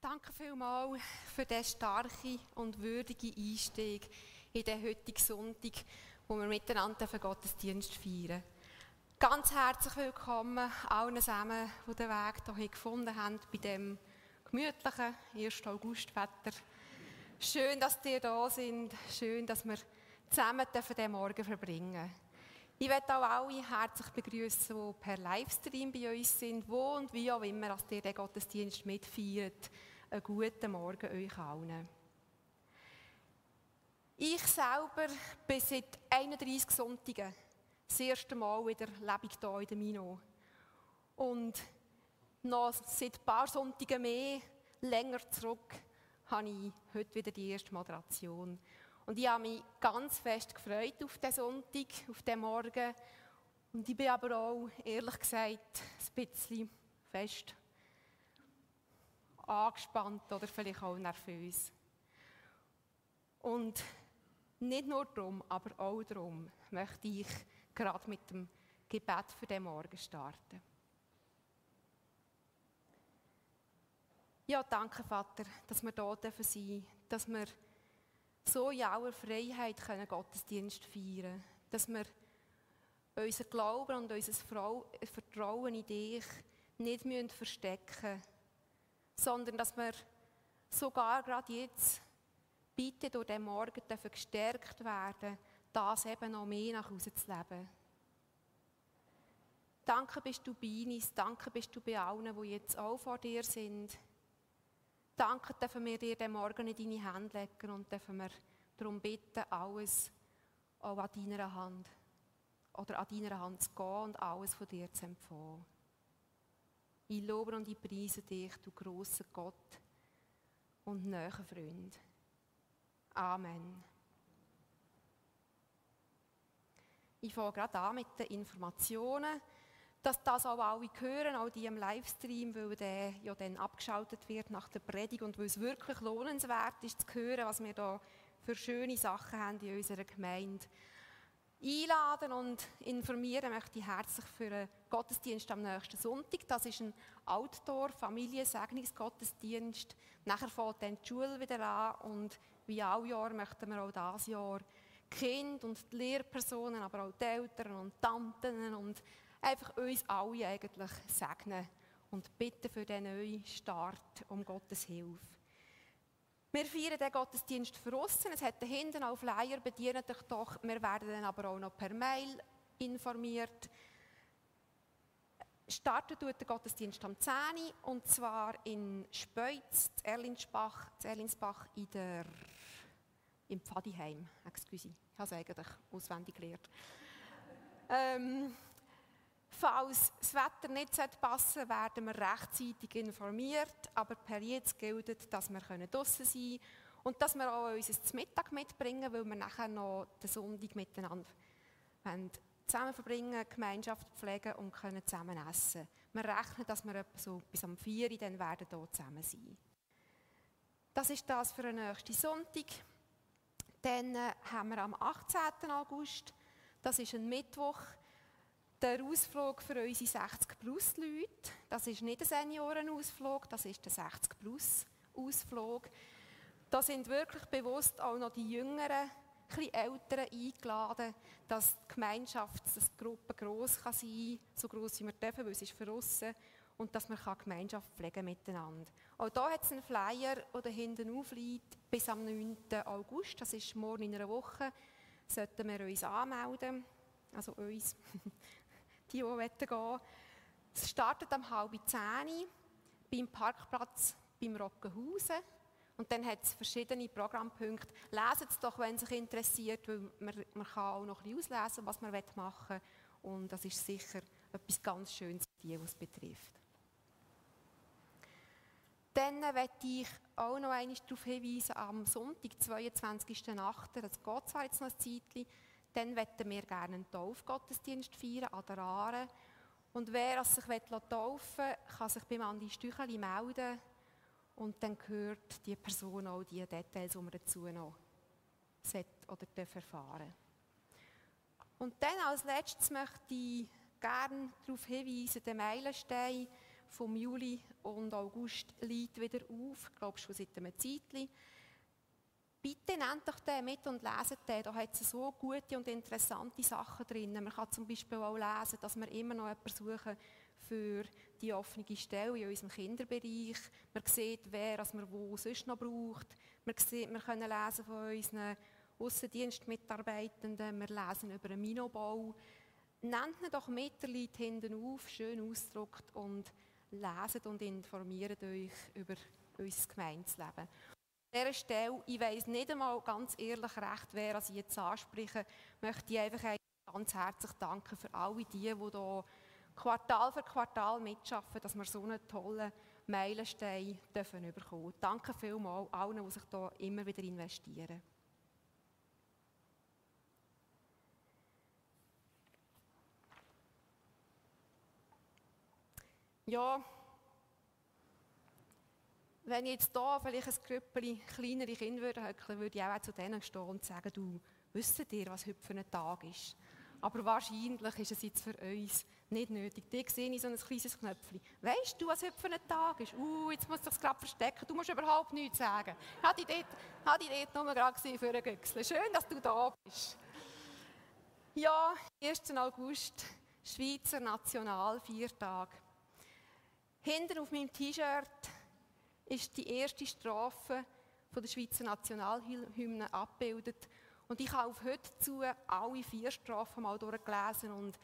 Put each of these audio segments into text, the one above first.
Danke vielmals für den starken und würdigen Einstieg in den heutigen Sonntag, wo wir miteinander den Gottesdienst feiern. Ganz herzlich willkommen allen zusammen, die den Weg hier gefunden haben bei dem gemütlichen 1. August-Wetter. Schön, dass ihr da sind. Schön, dass wir zusammen diesen Morgen verbringen Ich möchte auch alle herzlich begrüßen, die per Livestream bei uns sind, wo und wie auch immer, dass ihr den Gottesdienst mitfeiert. Einen guten Morgen euch allen. Ich selber bin seit 31 Sonntagen das erste Mal wieder lebe ich hier in der Mino. Und noch seit ein paar Sonntagen mehr, länger zurück, habe ich heute wieder die erste Moderation. Und ich habe mich ganz fest gefreut auf diesen Sonntag, auf diesen Morgen. Und ich bin aber auch, ehrlich gesagt, ein bisschen fest angespannt oder vielleicht auch nervös. Und nicht nur darum, aber auch darum möchte ich gerade mit dem Gebet für den Morgen starten. Ja, danke Vater, dass wir hier sein dürfen, dass wir so in aller Freiheit können Gottesdienst feiern dass wir unser Glauben und unser Vertrauen in dich nicht müssen verstecken müssen, sondern dass wir sogar gerade jetzt bitte durch den Morgen dürfen gestärkt werden, das eben noch mehr nach Hause zu leben. Danke bist du bei uns, danke bist du bei allen, die jetzt auch vor dir sind. Danke dürfen wir dir den Morgen in deine Hände legen und dürfen wir darum bitten, alles auch an deiner Hand oder an deiner Hand zu gehen und alles von dir zu empfangen. Ich lobe und ich preise dich, du großer Gott und näher Freund. Amen. Ich fange gerade an mit den Informationen dass das auch alle hören, auch die im Livestream, weil der ja dann abgeschaltet wird nach der Predigt und weil es wirklich lohnenswert ist zu hören, was wir da für schöne Sachen haben in unserer Gemeinde. Einladen und informieren möchte ich herzlich für einen Gottesdienst am nächsten Sonntag. Das ist ein Outdoor-Familiensegnungsgottesdienst. Nachher fängt dann die Schule wieder an und wie all Jahr möchten wir auch dieses Jahr Kinder und die Lehrpersonen, aber auch die Eltern und Tanten und einfach uns alle eigentlich segnen und bitten für den neuen Start um Gottes Hilfe. Wir feiern den Gottesdienst für uns. Es hat hinten auf Flyer bedient dich doch. Wir werden dann aber auch noch per Mail informiert. Startet tut der Gottesdienst am 10 Uhr, und zwar in Speuz, Erlinsbach, Erlinsbach in der, im Pfadiheim. Excuse, ich habe es eigentlich auswendig gelernt. Ähm, Falls das Wetter nicht passen sollte, werden wir rechtzeitig informiert. Aber per jetzt gilt, dass wir draußen sein können und dass wir auch unser Mittag mitbringen, weil wir nachher noch den Sonntag miteinander zusammen verbringen, Gemeinschaft pflegen und können zusammen essen. Wir rechnen, dass wir so bis am 4 Uhr dann werden hier zusammen sein. Das ist das für den nächsten Sonntag. Dann äh, haben wir am 18. August, das ist ein Mittwoch, der Ausflug für unsere 60-Plus-Leute, das ist nicht ein Seniorenausflug, das ist der 60-Plus-Ausflug. Da sind wirklich bewusst auch noch die Jüngeren, ein Älteren eingeladen, dass die Gemeinschaft, dass die Gruppe gross kann sein kann, so gross wie wir dürfen, weil es ist für uns, und dass man Gemeinschaft pflegen miteinander. Auch hier hat es einen Flyer, der hinten aufliegt, bis am 9. August, das ist morgen in einer Woche, sollten wir uns anmelden, also uns. die, die gehen wollen. Es startet um halb zehn beim Parkplatz beim Rockenhausen. Und dann hat es verschiedene Programmpunkte. Lesen es doch, wenn es sich interessiert, weil man, man kann auch noch ein bisschen auslesen, was man machen will. Und das ist sicher etwas ganz Schönes für die, was es betrifft. Dann möchte ich auch noch einmal darauf hinweisen, am Sonntag, 22.08., das geht zwar jetzt noch ein Zeitchen, dann möchten wir gerne einen Taufgottesdienst feiern an der Aare. Und wer sich taufen will, kann sich beim Andi Stücheli melden. Und dann gehört die Person auch die Details, die man dazu noch oder erfahren Und dann als letztes möchte ich gerne darauf hinweisen, den Meilenstein, vom Juli und August liegt wieder auf, ich glaube schon seit einem Zeitchen. Bitte nehmt doch den mit und leset den. Da hat es so gute und interessante Sachen drin. Man kann zum Beispiel auch lesen, dass wir immer noch jemanden suchen für die offene Stelle in unserem Kinderbereich. Man sieht, wer was man wo sonst noch braucht. Man sieht, wir können lesen von unseren Aussendienstmitarbeitenden. Wir lesen über einen Minobau. Nehmt ihn doch mit, der Leute hinten auf, schön ausgedruckt und leset und informiert euch über unser Gemeinsleben. Dieser Stelle, ich weiss nicht einmal ganz ehrlich recht, wer ich jetzt anspreche, möchte ich einfach ganz herzlich danken für alle die, die hier Quartal für Quartal mitschaffen, dass wir so einen tollen Meilenstein dürfen bekommen. Danke vielmals allen, die sich hier immer wieder investieren. Ja, wenn ich jetzt hier vielleicht ein Grüppchen kleinere Kinder würde höckeln, würde ich auch zu denen stehen und sagen, du, wisst ihr, was heute für ein Tag ist? Aber wahrscheinlich ist es jetzt für uns nicht nötig. Die sehe ich so ein kleines Knöpfchen. Weißt du, was heute für ein Tag ist? Uh, jetzt muss ich es gerade verstecken. Du musst überhaupt nichts sagen. Hatte ich dort, hatte ich dort nur gerade für einen Güchsel. Schön, dass du da bist. Ja, 1. August, Schweizer Nationalviertag. Hinten auf meinem T-Shirt ist die erste Strophe von der Schweizer Nationalhymne abgebildet. Und ich habe auf heute zu alle vier Strophen mal durchgelesen und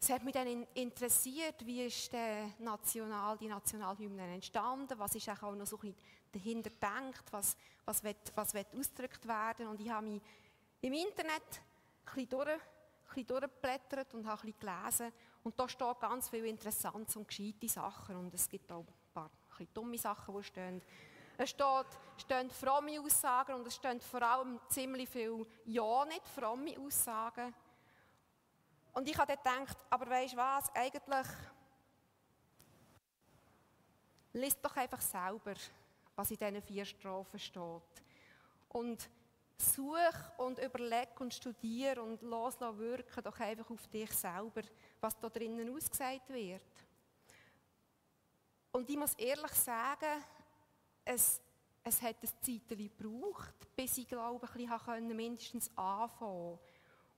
es hat mich dann interessiert, wie ist der National, die Nationalhymne entstanden, was ist auch noch so ein dahinter gedacht, was, was, wird, was wird ausgedrückt werden. Und ich habe mich im Internet ein bisschen durchgeblättert und habe ein bisschen gelesen. Und da steht ganz viel Interessantes und gescheite Sachen. Und es gibt auch ein dumme Sachen, die stehen. Es steht, stehen fromme Aussagen und es stehen vor allem ziemlich viele ja nicht fromme Aussagen. Und ich habe dann gedacht, aber weißt du was, eigentlich liest doch einfach selber, was in diesen vier Strophen steht. Und such und überleg und studier und los wirken doch einfach auf dich selber, was da drinnen ausgesagt wird. Und ich muss ehrlich sagen, es, es hat ein Zeitchen gebraucht, bis ich glaube, ein bisschen mindestens anfangen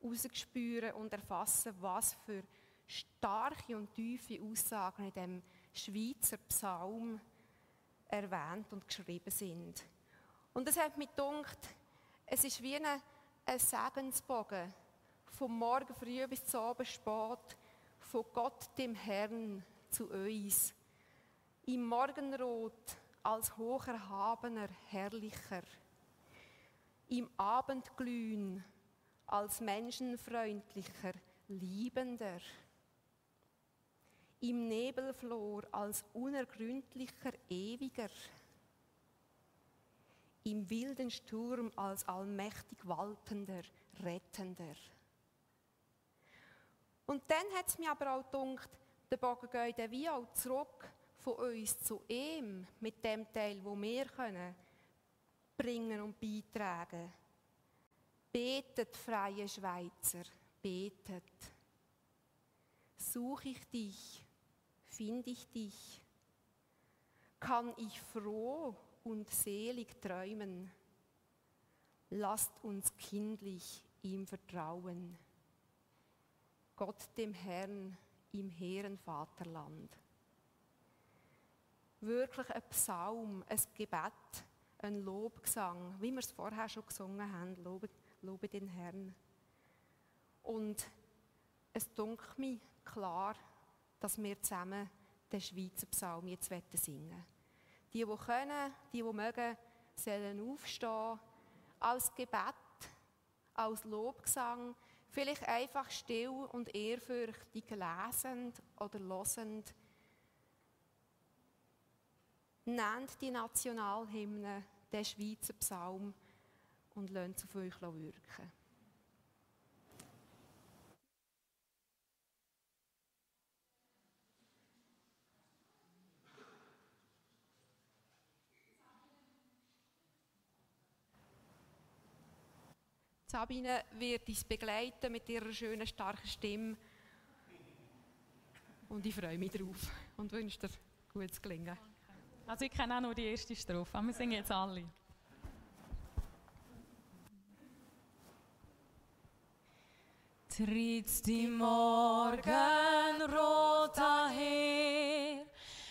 herausspüren und erfassen, was für starke und tiefe Aussagen in dem Schweizer Psalm erwähnt und geschrieben sind. Und es hat mich gedacht, es ist wie ein, ein Segensbogen, vom Morgen früh bis zum Abend spät, von Gott dem Herrn zu uns im Morgenrot als hocherhabener Herrlicher, im Abendglühen als menschenfreundlicher Liebender, im Nebelflor als unergründlicher Ewiger, im wilden Sturm als allmächtig waltender Rettender. Und dann hat es mir aber auch gedacht, der Bogen geht wie auch zurück von uns zu ihm mit dem Teil, wo wir können, bringen und beitragen. Betet, freie Schweizer, betet. Suche ich dich, finde ich dich, kann ich froh und selig träumen. Lasst uns kindlich ihm vertrauen. Gott dem Herrn im hehren Vaterland wirklich ein Psalm, ein Gebet, ein Lobgesang, wie wir es vorher schon gesungen haben, lobe, lobe den Herrn. Und es dunkelt mir klar, dass wir zusammen den Schweizer Psalm jetzt singen Die, die können, die, die mögen, sollen aufstehen, als Gebet, als Lobgesang, vielleicht einfach still und ehrfürchtig lesend oder losend Nehmt die Nationalhymne, den Schweizer Psalm und lasst auf euch wirken. Sabine wird uns begleiten mit ihrer schönen, starken Stimme. Und ich freue mich drauf und wünsche dir gutes Gelingen. Also ich kenne auch nur die erste Strophe, aber wir singen jetzt alle. Tritt die Morgenrot daher,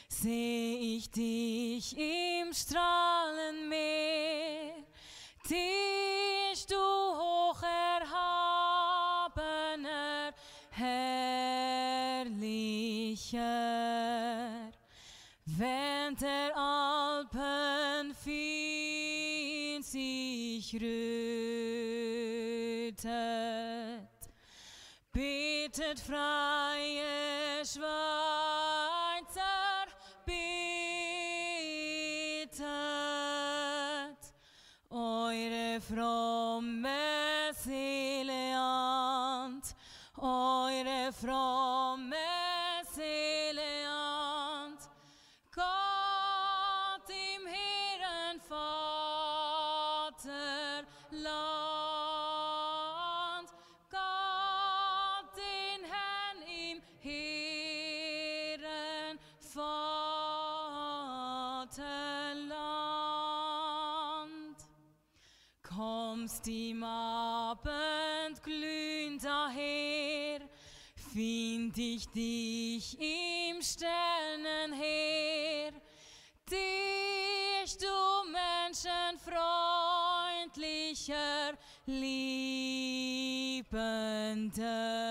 seh ich dich im Strahlenmeer, Kommst im Abend glühend daher, find ich dich im Sternenheer, dich du menschenfreundlicher, liebender,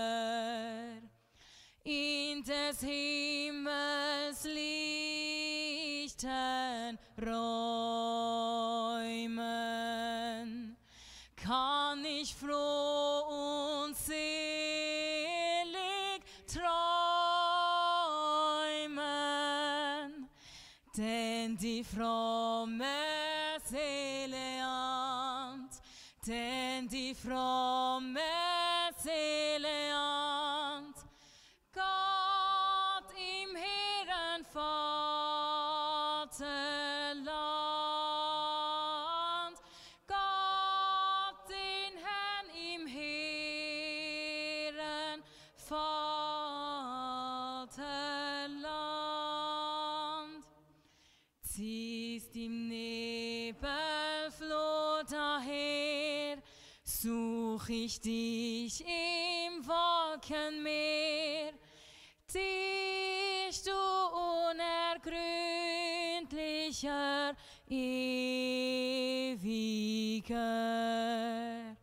ewiger,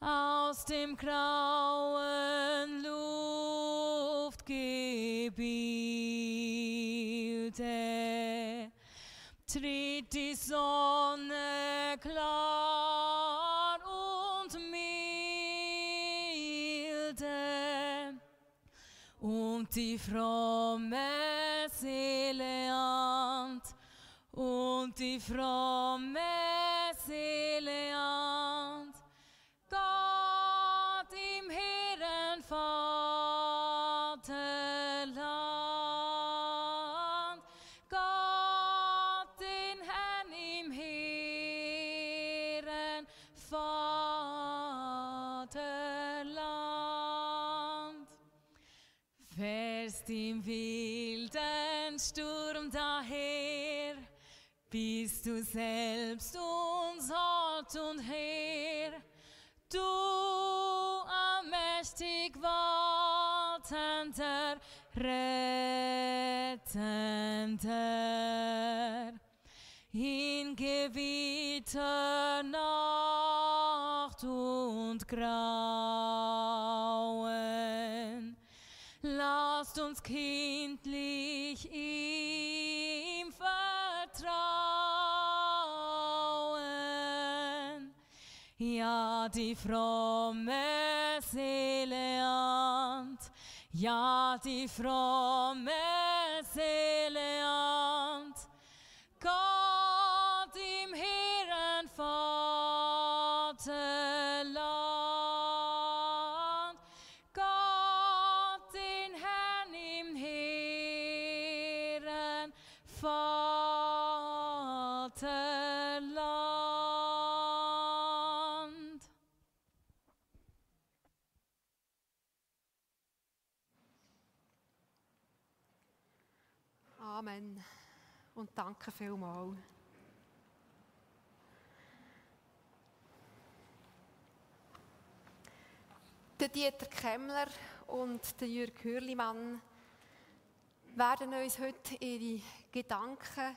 aus dem grauen Luftgebilde. Tritt die Sonne klar und milde und die fromme Seele ahnt und die fromme selbst uns Hort und Heer, du allmächtig waltender, rettender, in Gewitter, Nacht und Grauen. fromme seler Ja, de fromme danke vielmals. Der Dieter Kemmler und der Jürg Hürlimann werden uns heute ihre Gedanken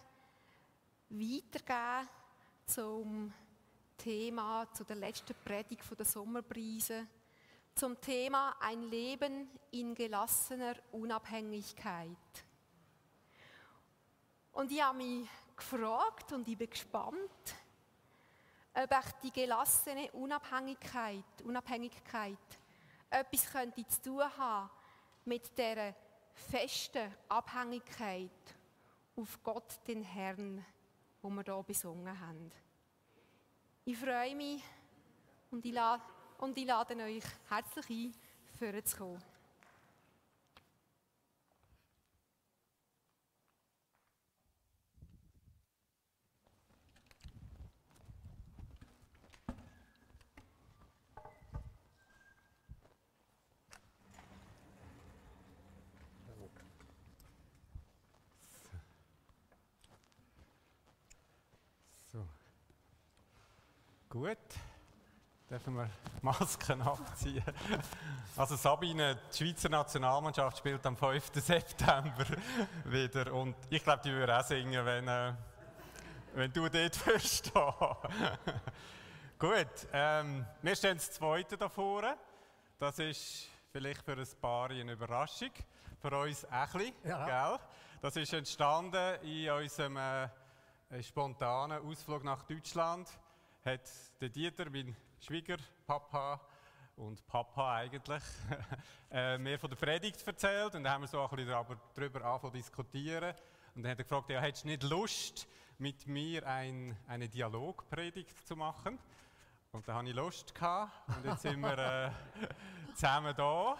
weitergeben zum Thema, zu der letzten Predigt der Sommerbrise, zum Thema ein Leben in gelassener Unabhängigkeit. Und ich habe mich gefragt und ich bin gespannt, ob ich die gelassene Unabhängigkeit, Unabhängigkeit etwas könnte zu tun haben mit der festen Abhängigkeit auf Gott, den Herrn, wo wir hier besungen haben. Ich freue mich und ich lade, und ich lade euch herzlich ein, vorzukommen. Gut, dürfen wir Masken abziehen. Also Sabine, die Schweizer Nationalmannschaft spielt am 5. September wieder und ich glaube, die würde auch singen, wenn, äh, wenn du dort wirst. Gut, ähm, wir stehen das Zweite da vorne. Das ist vielleicht für ein paar eine Überraschung, für uns auch ein bisschen, ja. gell? Das ist entstanden in unserem äh, spontanen Ausflug nach Deutschland hat der Dieter, mein Schwiegerpapa und Papa eigentlich, äh, mir von der Predigt erzählt und dann haben wir so ein bisschen darüber angefangen zu diskutieren. Und dann hat er gefragt, ja, hättest du nicht Lust, mit mir ein, eine Dialogpredigt zu machen? Und da hatte ich Lust gehabt und jetzt sind wir äh, zusammen da.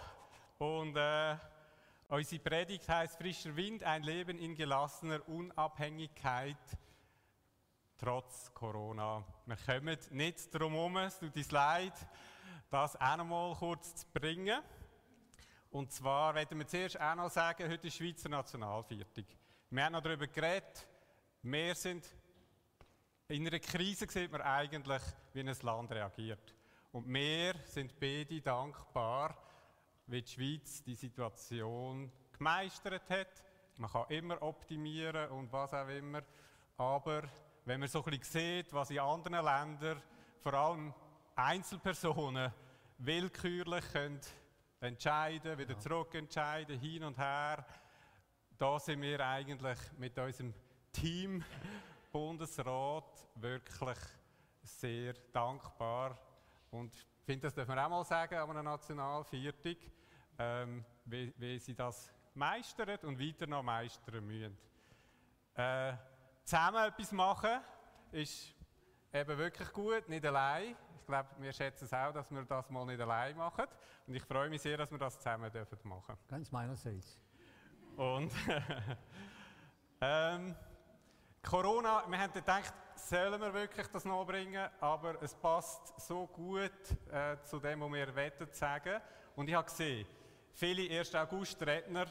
Und äh, unsere Predigt heißt Frischer Wind, ein Leben in gelassener Unabhängigkeit trotz Corona. Wir kommen nicht darum herum, es tut uns leid, das auch noch mal kurz zu bringen. Und zwar werden wir zuerst auch noch sagen, heute ist Schweizer Nationalviertag. Wir haben noch darüber geredet, wir sind in einer Krise sieht man eigentlich, wie ein Land reagiert. Und wir sind beide dankbar, wie die Schweiz die Situation gemeistert hat. Man kann immer optimieren und was auch immer, aber wenn man so ein bisschen sieht, was in anderen Ländern, vor allem Einzelpersonen, willkürlich können entscheiden, wieder zurückentscheiden, hin und her, da sind wir eigentlich mit unserem Team Bundesrat wirklich sehr dankbar. Und ich finde, das dürfen wir auch mal sagen an einer Nationalviertig, ähm, wie, wie, sie das meistern und weiter noch meistern müssen. Äh, zusammen etwas machen ist eben wirklich gut, nicht allein. Ich glaube, wir schätzen es auch, dass wir das mal nicht allein machen. Und ich freue mich sehr, dass wir das zusammen dürfen machen. Ganz meinerseits. Und ähm, Corona, wir haben gedacht, sollen wir wirklich das noch bringen, aber es passt so gut äh, zu dem, was wir wettet sagen. Und ich habe gesehen, viele 1. August-Redner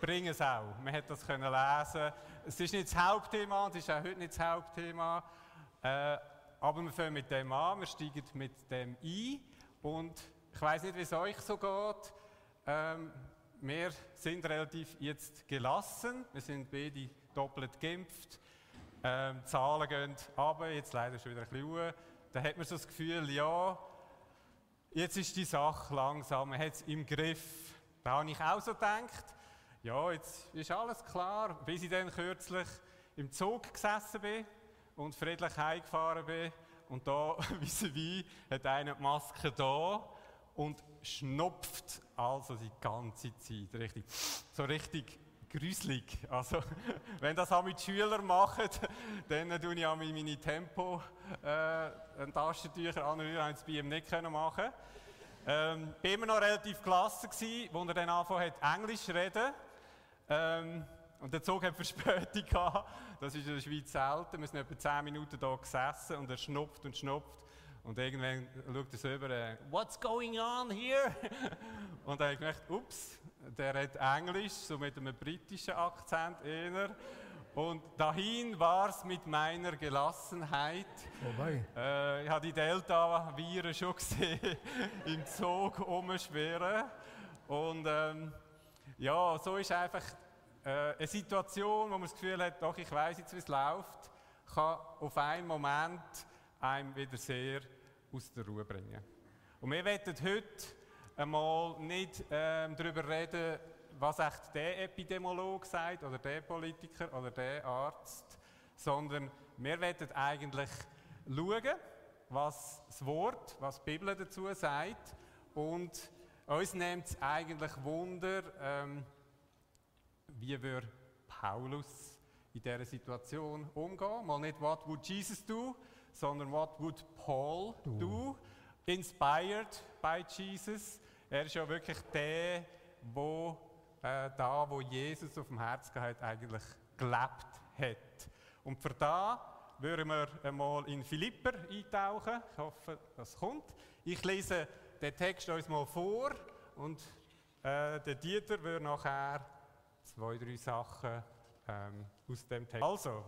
bringen es auch. Man hat das können lesen. Es ist nicht das Hauptthema und es ist auch heute nicht das Hauptthema. Äh, aber wir fangen mit dem an, wir steigen mit dem ein. Und ich weiß nicht, wie es euch so geht. Ähm, wir sind relativ jetzt gelassen. Wir sind beide doppelt geimpft. Ähm, die Zahlen gehen runter, jetzt leider schon wieder ein bisschen hoch. Da hat man so das Gefühl, ja, jetzt ist die Sache langsam, man hat es im Griff. Da habe ich auch so gedacht ja, jetzt ist alles klar, bis ich dann kürzlich im Zug gesessen bin und friedlich heimgefahren bin. Und da, wie wie, hat einer die Maske da und schnupft also die ganze Zeit. Richtig, so richtig gruselig. Also, wenn das auch mit Schülern machen, dann tue ich auch meine Tempo äh, Taschentücher anrühren, haben es bei ihm nicht machen ähm, bin immer noch relativ klasse gewesen, wo er dann angefangen hat, Englisch zu reden. Ähm, und der Zug hat Verspätung gehabt. Das ist in der Schweiz selten. Wir sind etwa 10 Minuten da gesessen und er schnupft und schnupft. Und irgendwann schaut er so über, äh, what's going on here? und dann habe ich gedacht, ups, der redet Englisch, so mit einem britischen Akzent eher. Und dahin war es mit meiner Gelassenheit. Wobei. Äh, ich habe die Delta-Viren schon gesehen, im Zug umschweren. Und ähm, ja, so ist einfach äh, eine Situation, wo man das Gefühl hat, doch, ich weiß jetzt, wie es läuft, kann auf einen Moment einem wieder sehr aus der Ruhe bringen. Und wir werden heute einmal nicht ähm, darüber reden, was echt der Epidemiologe sagt oder der Politiker oder der Arzt, sondern wir werden eigentlich schauen, was das Wort, was die Bibel dazu sagt und uns nimmt es eigentlich Wunder, ähm, wie wir Paulus in dieser Situation umgehen. Mal nicht, what would Jesus do, sondern what would Paul do? do? Inspired by Jesus. Er ist ja wirklich der, wo äh, da, wo Jesus auf dem Herzen hat, eigentlich gelebt hat. Und für da würden wir einmal in Philipper eintauchen. Ich hoffe, das kommt. Ich lese den Text uns mal vor und äh, der Dieter würde nachher zwei, drei Sachen ähm, aus dem Text. Also,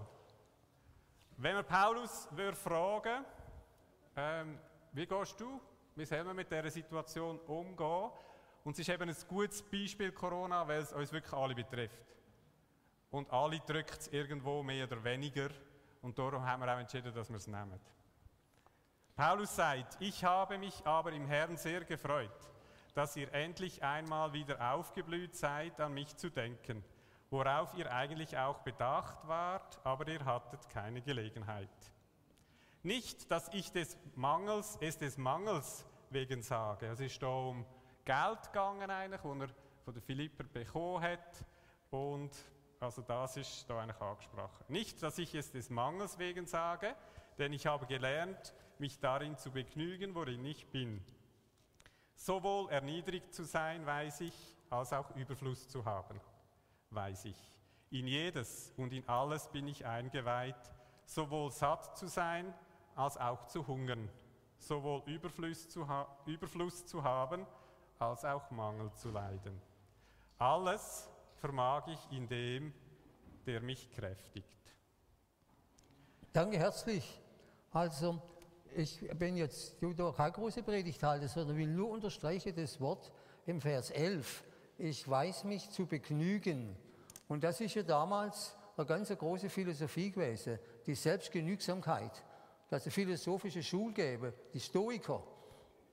wenn wir Paulus würde fragen, ähm, wie gehst du, wie sollen wir mit dieser Situation umgehen? Und es ist eben ein gutes Beispiel Corona, weil es uns wirklich alle betrifft. Und alle drückt es irgendwo mehr oder weniger. Und darum haben wir auch entschieden, dass wir es nehmen. Paulus sagt, ich habe mich aber im Herrn sehr gefreut, dass ihr endlich einmal wieder aufgeblüht seid, an mich zu denken, worauf ihr eigentlich auch bedacht wart, aber ihr hattet keine Gelegenheit. Nicht, dass ich des Mangels, es des Mangels wegen sage. Es ist da um Geld gegangen, eigentlich, das er von der Philipper bekommen hat. Und also das ist da eigentlich angesprochen. Nicht, dass ich es des Mangels wegen sage, denn ich habe gelernt, mich darin zu begnügen, worin ich bin. Sowohl erniedrigt zu sein, weiß ich, als auch Überfluss zu haben, weiß ich. In jedes und in alles bin ich eingeweiht, sowohl satt zu sein, als auch zu hungern, sowohl Überfluss zu, Überfluss zu haben, als auch Mangel zu leiden. Alles vermag ich in dem, der mich kräftigt. Danke herzlich. Also, ich bin jetzt, du da keine große Predigt halte, sondern will nur unterstreichen das Wort im Vers 11. Ich weiß mich zu begnügen. Und das ist ja damals eine ganz große Philosophie gewesen, die Selbstgenügsamkeit. Dass es philosophische Schule gäbe, die Stoiker.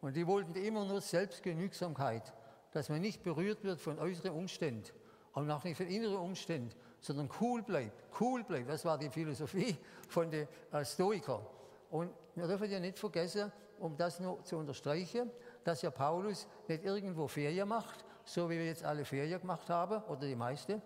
Und die wollten immer nur Selbstgenügsamkeit, dass man nicht berührt wird von äußeren Umständen und auch nicht von inneren Umständen, sondern cool bleibt, cool bleibt. Das war die Philosophie von den äh, Stoikern. Und wir dürfen ja nicht vergessen, um das nur zu unterstreichen, dass ja Paulus nicht irgendwo Ferien macht, so wie wir jetzt alle Ferien gemacht haben, oder die meisten,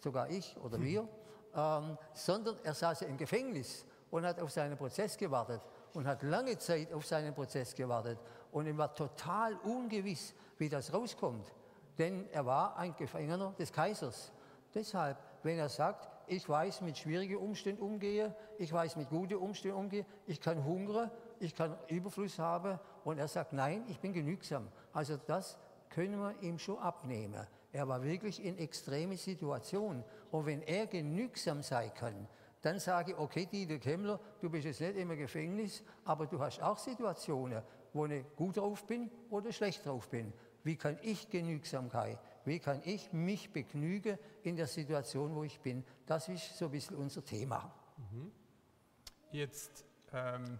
sogar ich oder wir, ähm, sondern er saß ja im Gefängnis und hat auf seinen Prozess gewartet und hat lange Zeit auf seinen Prozess gewartet und ihm war total ungewiss, wie das rauskommt. Denn er war ein Gefangener des Kaisers. Deshalb, wenn er sagt, ich weiß, mit schwierigen Umständen umgehe, ich weiß, mit guten Umständen umgehe, ich kann hungern, ich kann Überfluss haben und er sagt, nein, ich bin genügsam. Also das können wir ihm schon abnehmen. Er war wirklich in extreme Situationen. Und wenn er genügsam sein kann, dann sage ich, okay, Dieter Kemmler, du bist jetzt nicht im Gefängnis, aber du hast auch Situationen, wo ich gut drauf bin oder schlecht drauf bin. Wie kann ich Genügsamkeit, wie kann ich mich begnügen in der Situation, wo ich bin? Das ist so ein bisschen unser Thema. Mhm. Jetzt, ähm,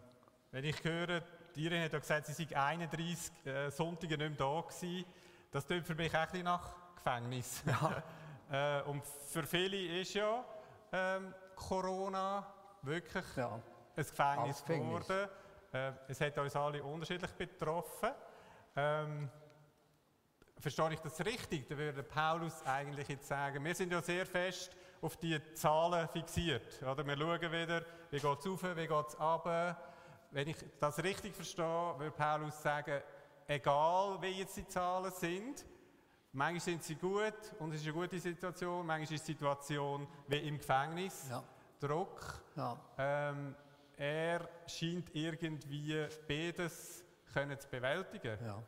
wenn ich höre, Irin hat ja gesagt, sie sei 31 äh, Sonntage nicht mehr da gewesen. Das klingt für mich auch ein nach Gefängnis. Ja. äh, und für viele ist ja ähm, Corona wirklich ja. ein Gefängnis geworden. Äh, es hat uns alle unterschiedlich betroffen. Ähm, verstehe ich das richtig? Da würde Paulus eigentlich jetzt sagen, wir sind ja sehr fest auf die Zahlen fixiert. Oder? Wir schauen wieder, wie geht es auf, wie geht es ab. Wenn ich das richtig verstehe, würde Paulus sagen, egal wie jetzt die Zahlen sind, manchmal sind sie gut und es ist eine gute Situation, manchmal ist die Situation wie im Gefängnis, ja. Druck. Ja. Ähm, er scheint irgendwie beides können zu bewältigen. Ja.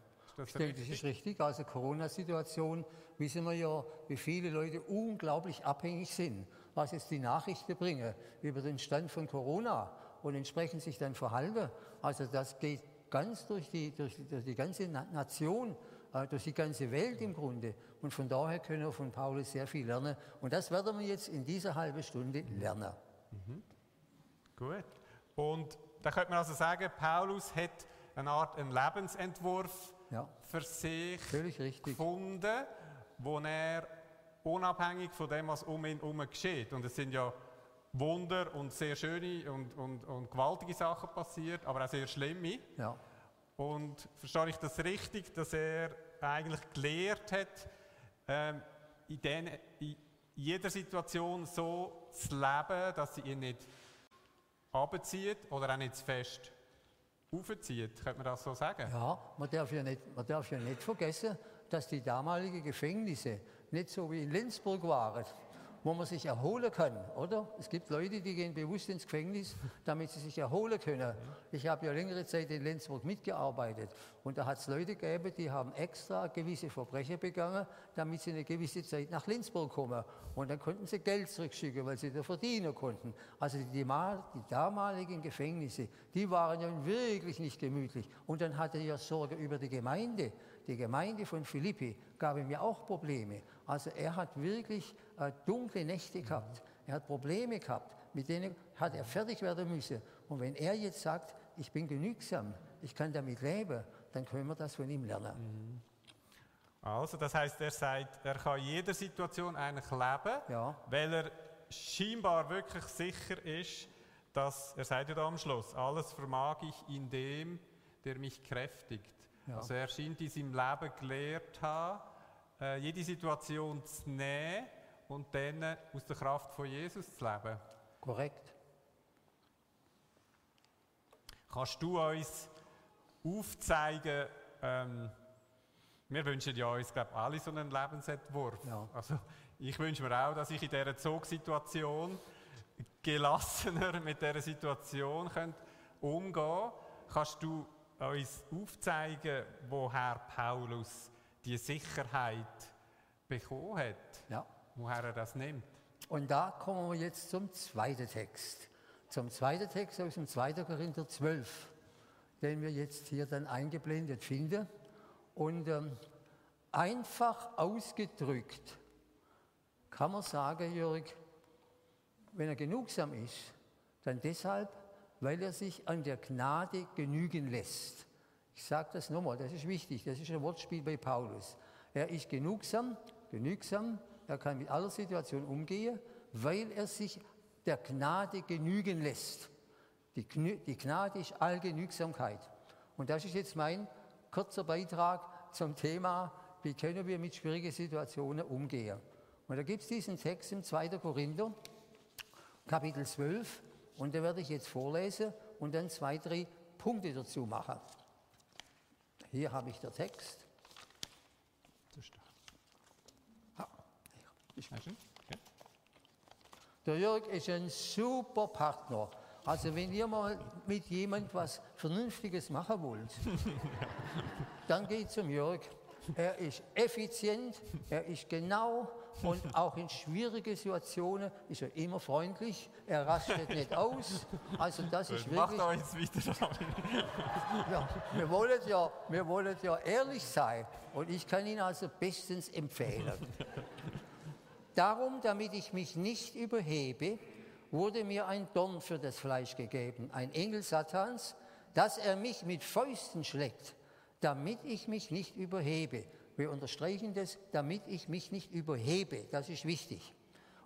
Das denke, das ist richtig. Also Corona-Situation wissen wir ja, wie viele Leute unglaublich abhängig sind, was jetzt die Nachrichten bringen über den Stand von Corona und entsprechend sich dann verhalten. Also das geht ganz durch die, durch, durch die ganze Nation, äh, durch die ganze Welt im Grunde. Und von daher können wir von Paulus sehr viel lernen. Und das werden wir jetzt in dieser halben Stunde lernen. Mhm. Gut. Und da könnte man also sagen, Paulus hat eine Art einen Lebensentwurf ja. für sich gefunden, wo er unabhängig von dem, was um ihn herum geschieht. Und es sind ja Wunder und sehr schöne und, und, und gewaltige Sachen passiert, aber auch sehr schlimme. Ja. Und verstehe ich das richtig, dass er eigentlich gelehrt hat, ähm, in, den, in jeder Situation so zu leben, dass sie ihn nicht abzieht oder auch nicht zu fest aufzieht. Könnte man das so sagen? Ja, man darf ja, nicht, man darf ja nicht vergessen, dass die damaligen Gefängnisse nicht so wie in Lenzburg waren wo man sich erholen kann, oder? Es gibt Leute, die gehen bewusst ins Gefängnis, damit sie sich erholen können. Ich habe ja längere Zeit in Lenzburg mitgearbeitet und da hat es Leute gegeben, die haben extra gewisse Verbrechen begangen, damit sie eine gewisse Zeit nach Lenzburg kommen. Und dann konnten sie Geld zurückschicken, weil sie da verdienen konnten. Also die, die damaligen Gefängnisse, die waren ja wirklich nicht gemütlich. Und dann hatte er ja Sorge über die Gemeinde. Die Gemeinde von Philippi gab ihm ja auch Probleme. Also er hat wirklich äh, dunkle Nächte gehabt. Er hat Probleme gehabt, mit denen hat er fertig werden müssen. Und wenn er jetzt sagt, ich bin genügsam, ich kann damit leben, dann können wir das von ihm lernen. Mhm. Also, das heißt, er sagt, er kann in jeder Situation eigentlich leben, ja. weil er scheinbar wirklich sicher ist, dass, er sagt ja da am Schluss, alles vermag ich in dem, der mich kräftigt. Ja. Also er scheint in seinem Leben gelehrt haben, äh, jede Situation zu nehmen und dann aus der Kraft von Jesus zu leben. Korrekt. Kannst du uns aufzeigen, ähm, wir wünschen ja uns, glaube alle so einen Lebensentwurf. Ja. Also, ich wünsche mir auch, dass ich in dieser Zugsituation gelassener mit dieser Situation umgehen könnte. Kannst du uns aufzeigen, woher Paulus die Sicherheit bekommen hat? Ja woher er das nimmt. Und da kommen wir jetzt zum zweiten Text. Zum zweiten Text aus dem 2. Korinther 12, den wir jetzt hier dann eingeblendet finden. Und ähm, einfach ausgedrückt kann man sagen, Jörg, wenn er genugsam ist, dann deshalb, weil er sich an der Gnade genügen lässt. Ich sage das nochmal, das ist wichtig, das ist ein Wortspiel bei Paulus. Er ist genugsam, genügsam, er kann mit aller Situation umgehen, weil er sich der Gnade genügen lässt. Die, die Gnade ist Allgenügsamkeit. Und das ist jetzt mein kurzer Beitrag zum Thema, wie können wir mit schwierigen Situationen umgehen. Und da gibt es diesen Text im 2. Korinther, Kapitel 12, und den werde ich jetzt vorlesen und dann zwei, drei Punkte dazu machen. Hier habe ich den Text. Der Jörg ist ein super Partner. Also wenn ihr mal mit jemand was Vernünftiges machen wollt, dann geht zum Jörg. Er ist effizient, er ist genau und auch in schwierigen Situationen ist er immer freundlich. Er rastet nicht aus. Also das ist wirklich. Macht euch wieder ja, wir wollen ja, wir wollen ja ehrlich sein und ich kann ihn also bestens empfehlen. Darum, damit ich mich nicht überhebe, wurde mir ein Dorn für das Fleisch gegeben, ein Engel Satans, dass er mich mit Fäusten schlägt, damit ich mich nicht überhebe. Wir unterstreichen das, damit ich mich nicht überhebe. Das ist wichtig.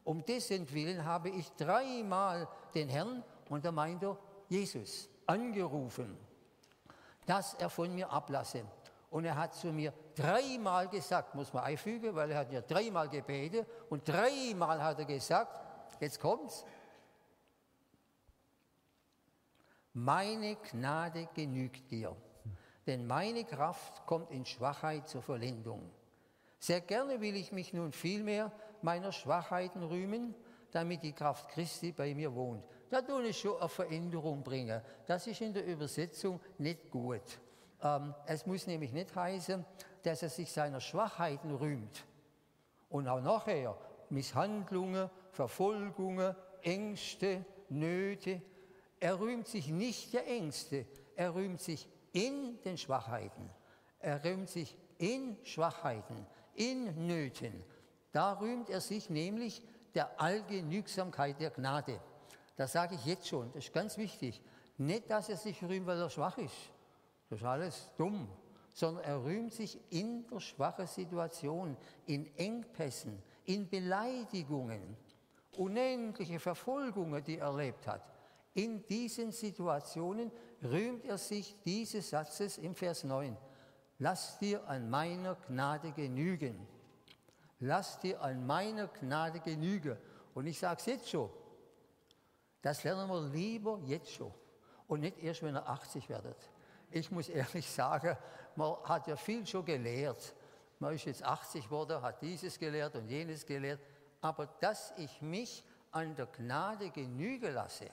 Um dessen Willen habe ich dreimal den Herrn, und da meint er Jesus, angerufen, dass er von mir ablasse. Und er hat zu mir dreimal gesagt, muss man einfügen, weil er hat ja dreimal gebetet und dreimal hat er gesagt, jetzt kommt's, meine Gnade genügt dir, denn meine Kraft kommt in Schwachheit zur Vollendung. Sehr gerne will ich mich nun vielmehr meiner Schwachheiten rühmen, damit die Kraft Christi bei mir wohnt. Da tue ich schon eine Veränderung bringen. Das ist in der Übersetzung nicht gut. Ähm, es muss nämlich nicht heißen, dass er sich seiner Schwachheiten rühmt. Und auch nachher Misshandlungen, Verfolgungen, Ängste, Nöte. Er rühmt sich nicht der Ängste, er rühmt sich in den Schwachheiten. Er rühmt sich in Schwachheiten, in Nöten. Da rühmt er sich nämlich der Allgenügsamkeit der Gnade. Das sage ich jetzt schon, das ist ganz wichtig. Nicht, dass er sich rühmt, weil er schwach ist. Das ist alles dumm. Sondern er rühmt sich in der schwachen Situation, in Engpässen, in Beleidigungen, unendliche Verfolgungen, die er erlebt hat. In diesen Situationen rühmt er sich dieses Satzes im Vers 9. Lass dir an meiner Gnade genügen. Lass dir an meiner Gnade genügen. Und ich sage es jetzt schon, das lernen wir lieber jetzt schon und nicht erst, wenn ihr 80 werdet. Ich muss ehrlich sagen, man hat ja viel schon gelehrt. Man ist jetzt 80 geworden, hat dieses gelehrt und jenes gelehrt. Aber dass ich mich an der Gnade genügen lasse,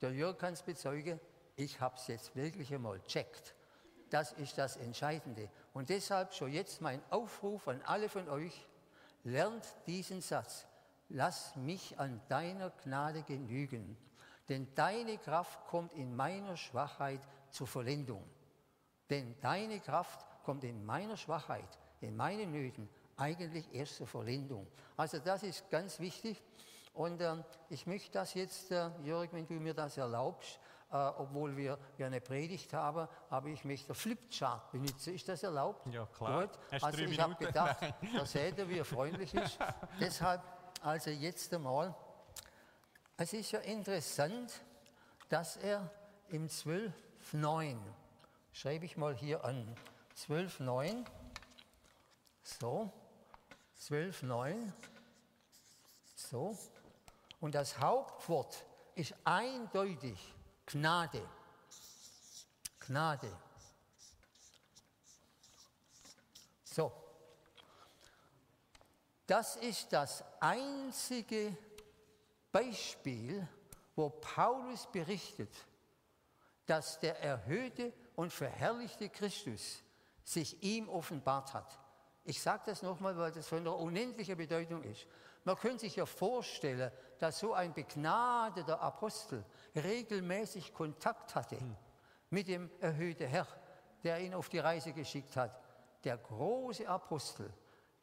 der Jörg kann es bezeugen, ich habe es jetzt wirklich einmal checkt. Das ist das Entscheidende. Und deshalb schon jetzt mein Aufruf an alle von euch, lernt diesen Satz. Lass mich an deiner Gnade genügen, denn deine Kraft kommt in meiner Schwachheit zur Vollendung. Denn deine Kraft kommt in meiner Schwachheit, in meinen Nöten eigentlich erst zur Vollendung. Also das ist ganz wichtig. Und äh, ich möchte das jetzt, äh, Jörg, wenn du mir das erlaubst, äh, obwohl wir ja eine Predigt haben, aber ich möchte Flipchart benutzen. Ist das erlaubt? Ja, klar. Gut. Also ich habe gedacht, da seht ihr, wie er freundlich ist. Deshalb also jetzt einmal, es ist ja interessant, dass er im 12.9, schreibe ich mal hier an, 12.9, so, 12.9, so, und das Hauptwort ist eindeutig Gnade. Gnade. So. Das ist das einzige Beispiel, wo Paulus berichtet, dass der erhöhte und verherrlichte Christus sich ihm offenbart hat. Ich sage das nochmal, weil das von einer unendlichen Bedeutung ist. Man könnte sich ja vorstellen, dass so ein begnadeter Apostel regelmäßig Kontakt hatte hm. mit dem erhöhten Herr, der ihn auf die Reise geschickt hat. Der große Apostel,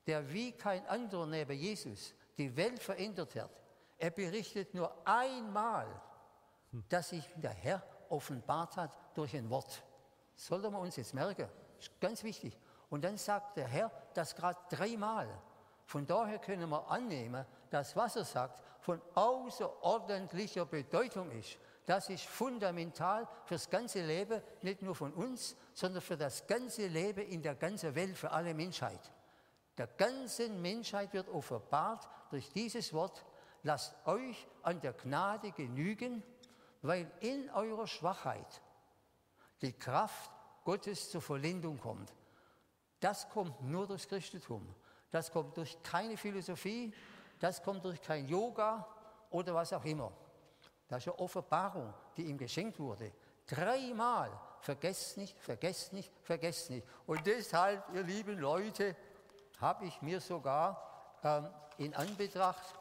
der wie kein anderer neben Jesus die Welt verändert hat. Er berichtet nur einmal, hm. dass sich der Herr offenbart hat durch ein Wort. Das sollten wir uns jetzt merken. Ist ganz wichtig. Und dann sagt der Herr das gerade dreimal. Von daher können wir annehmen, dass was er sagt von außerordentlicher Bedeutung ist. Das ist fundamental für das ganze Leben, nicht nur von uns, sondern für das ganze Leben in der ganzen Welt, für alle Menschheit. Der ganzen Menschheit wird offenbart durch dieses Wort, lasst euch an der Gnade genügen, weil in eurer Schwachheit die Kraft Gottes zur Vollendung kommt. Das kommt nur durchs Christentum. Das kommt durch keine Philosophie, das kommt durch kein Yoga oder was auch immer. Das ist eine Offenbarung, die ihm geschenkt wurde. Dreimal. Vergesst nicht, vergesst nicht, vergesst nicht. Und deshalb, ihr lieben Leute, habe ich mir sogar ähm, in Anbetracht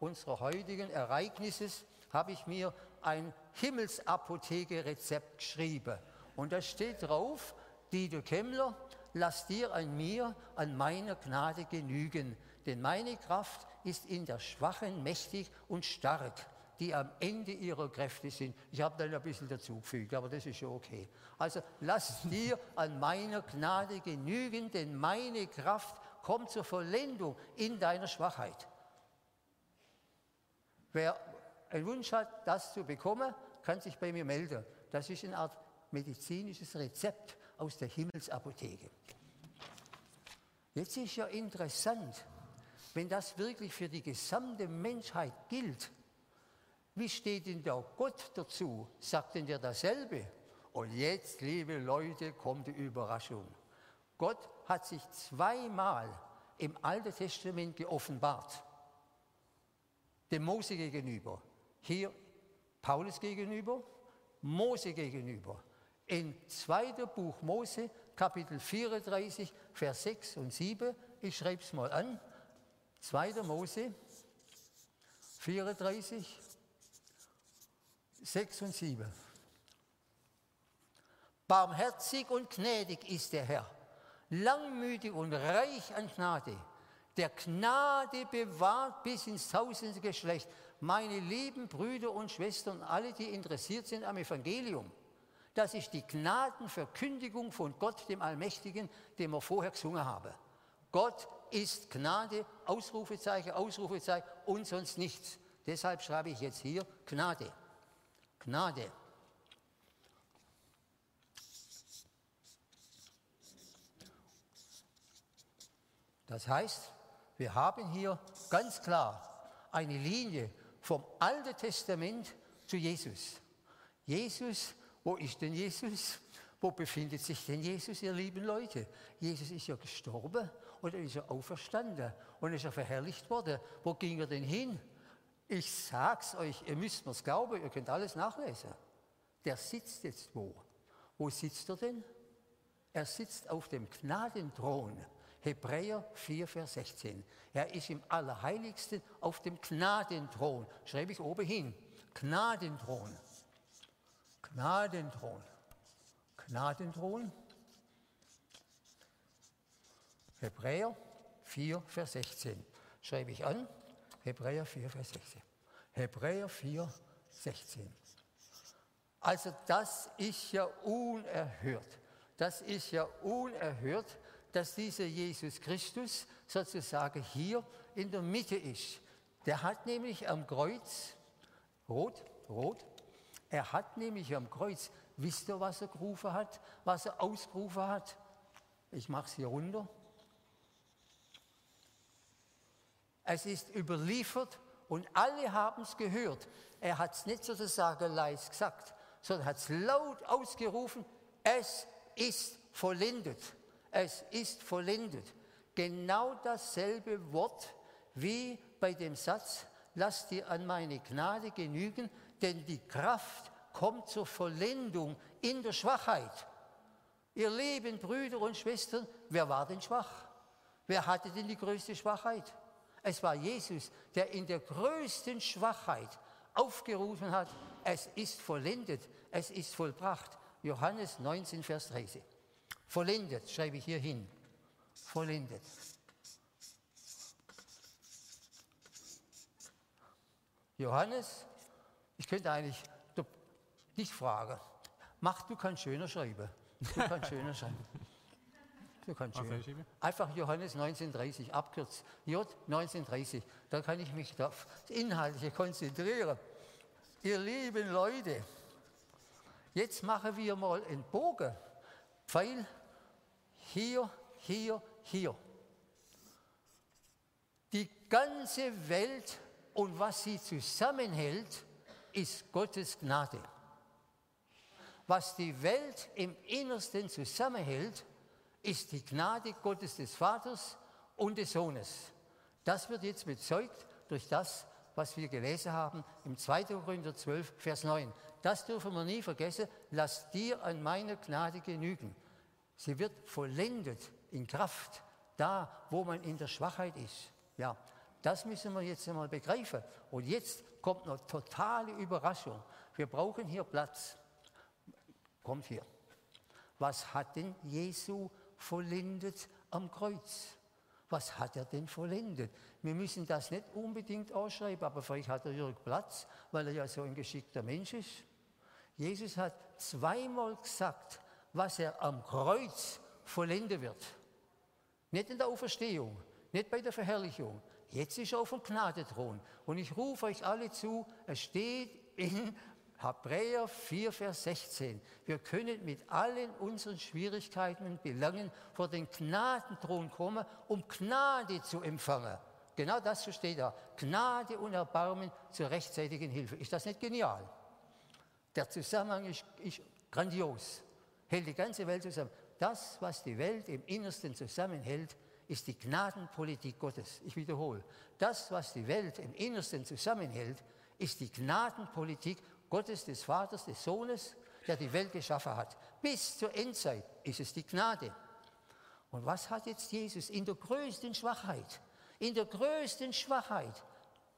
unserer heutigen Ereignisses, habe ich mir ein Himmelsapotheke-Rezept geschrieben. Und da steht drauf, Dieter Kemmler, lass dir an mir, an meiner Gnade genügen, denn meine Kraft ist in der Schwachen mächtig und stark, die am Ende ihrer Kräfte sind. Ich habe dann ein bisschen dazugefügt, aber das ist schon okay. Also lass dir an meiner Gnade genügen, denn meine Kraft kommt zur Vollendung in deiner Schwachheit. Wer einen Wunsch hat, das zu bekommen, kann sich bei mir melden. Das ist eine Art medizinisches Rezept aus der Himmelsapotheke. Jetzt ist ja interessant, wenn das wirklich für die gesamte Menschheit gilt, wie steht denn der Gott dazu? Sagt denn der dasselbe? Und jetzt, liebe Leute, kommt die Überraschung. Gott hat sich zweimal im Alten Testament geoffenbart. Dem Mose gegenüber. Hier Paulus gegenüber, Mose gegenüber. in 2. Buch Mose, Kapitel 34, Vers 6 und 7. Ich schreibe es mal an. 2. Mose 34, 6 und 7. Barmherzig und gnädig ist der Herr, langmütig und reich an Gnade, der Gnade bewahrt bis ins tausendste Geschlecht. Meine lieben Brüder und Schwestern, alle, die interessiert sind am Evangelium, das ist die Gnadenverkündigung von Gott, dem Allmächtigen, den wir vorher gesungen haben. Gott ist Gnade, Ausrufezeichen, Ausrufezeichen und sonst nichts. Deshalb schreibe ich jetzt hier Gnade. Gnade. Das heißt, wir haben hier ganz klar eine Linie vom Alten Testament zu Jesus. Jesus, wo ist denn Jesus? Wo befindet sich denn Jesus, ihr lieben Leute? Jesus ist ja gestorben und er ist ja auferstanden und ist ja verherrlicht worden. Wo ging er denn hin? Ich sag's euch, ihr müsst mir's glauben, ihr könnt alles nachlesen. Der sitzt jetzt wo? Wo sitzt er denn? Er sitzt auf dem Gnadenthron. Hebräer 4, Vers 16. Er ist im Allerheiligsten auf dem Gnadenthron. Schreibe ich oben hin. Gnadenthron. Gnadenthron. Gnadenthron. Hebräer 4, Vers 16. Schreibe ich an. Hebräer 4, Vers 16. Hebräer 4, 16. Also das ist ja unerhört. Das ist ja unerhört, dass dieser Jesus Christus sozusagen hier in der Mitte ist. Der hat nämlich am Kreuz, rot, rot, er hat nämlich am Kreuz, wisst ihr, was er gerufen hat, was er ausgerufen hat? Ich mache es hier runter. Es ist überliefert und alle haben es gehört. Er hat es nicht sozusagen leise gesagt, sondern hat es laut ausgerufen, es ist vollendet es ist vollendet. Genau dasselbe Wort wie bei dem Satz, lass dir an meine Gnade genügen, denn die Kraft kommt zur Vollendung in der Schwachheit. Ihr lieben Brüder und Schwestern, wer war denn schwach? Wer hatte denn die größte Schwachheit? Es war Jesus, der in der größten Schwachheit aufgerufen hat, es ist vollendet, es ist vollbracht. Johannes 19, Vers 13. Vollendet, schreibe ich hier hin. Vollendet. Johannes, ich könnte eigentlich dich fragen, mach du kannst schöner schreiben. Du kannst schöner schreiben. Du kannst schöner. Einfach Johannes 1930, abkürzt. J 1930. Da kann ich mich auf das Inhaltliche konzentrieren. Ihr lieben Leute, jetzt machen wir mal einen Bogen. Pfeil hier, hier, hier. Die ganze Welt und was sie zusammenhält, ist Gottes Gnade. Was die Welt im Innersten zusammenhält, ist die Gnade Gottes des Vaters und des Sohnes. Das wird jetzt bezeugt durch das, was wir gelesen haben im 2. Korinther 12, Vers 9. Das dürfen wir nie vergessen. Lass dir an meiner Gnade genügen. Sie wird vollendet in Kraft, da wo man in der Schwachheit ist. Ja, das müssen wir jetzt einmal begreifen. Und jetzt kommt noch totale Überraschung. Wir brauchen hier Platz. Kommt hier. Was hat denn Jesu vollendet am Kreuz? Was hat er denn vollendet? Wir müssen das nicht unbedingt ausschreiben, aber vielleicht hat er Jörg Platz, weil er ja so ein geschickter Mensch ist. Jesus hat zweimal gesagt, was er am Kreuz vollenden wird. Nicht in der Auferstehung, nicht bei der Verherrlichung. Jetzt ist er auf dem Gnadethron. Und ich rufe euch alle zu, es steht in Hebräer 4, Vers 16. Wir können mit allen unseren Schwierigkeiten und Belangen vor den Gnadenthron kommen, um Gnade zu empfangen. Genau das steht da. Gnade und Erbarmen zur rechtzeitigen Hilfe. Ist das nicht genial? Der Zusammenhang ist, ist grandios hält die ganze Welt zusammen. Das, was die Welt im Innersten zusammenhält, ist die Gnadenpolitik Gottes. Ich wiederhole. Das, was die Welt im Innersten zusammenhält, ist die Gnadenpolitik Gottes, des Vaters, des Sohnes, der die Welt geschaffen hat. Bis zur Endzeit ist es die Gnade. Und was hat jetzt Jesus in der größten Schwachheit, in der größten Schwachheit,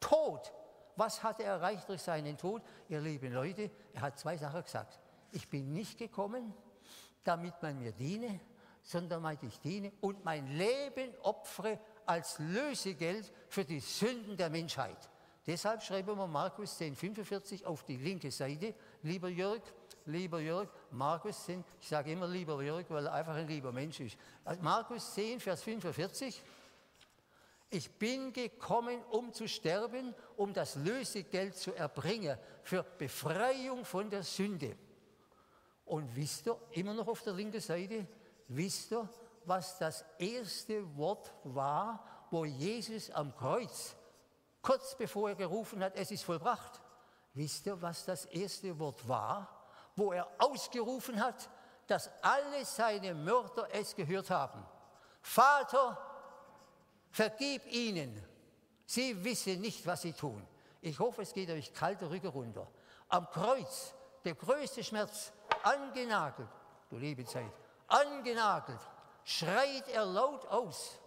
Tod, was hat er erreicht durch seinen Tod? Ihr lieben Leute, er hat zwei Sachen gesagt. Ich bin nicht gekommen, damit man mir diene, sondern damit ich diene und mein Leben opfere als Lösegeld für die Sünden der Menschheit. Deshalb schreiben wir Markus 10, 45 auf die linke Seite. Lieber Jörg, lieber Jörg, Markus 10, ich sage immer lieber Jörg, weil er einfach ein lieber Mensch ist. Also Markus 10, Vers 45. Ich bin gekommen, um zu sterben, um das Lösegeld zu erbringen für Befreiung von der Sünde. Und wisst ihr, immer noch auf der linken Seite, wisst ihr, was das erste Wort war, wo Jesus am Kreuz, kurz bevor er gerufen hat, es ist vollbracht. Wisst ihr, was das erste Wort war, wo er ausgerufen hat, dass alle seine Mörder es gehört haben? Vater, vergib ihnen. Sie wissen nicht, was sie tun. Ich hoffe, es geht euch kalte Rücken runter. Am Kreuz, der größte Schmerz, angenagelt, du liebe Zeit, angenagelt, schreit er laut aus,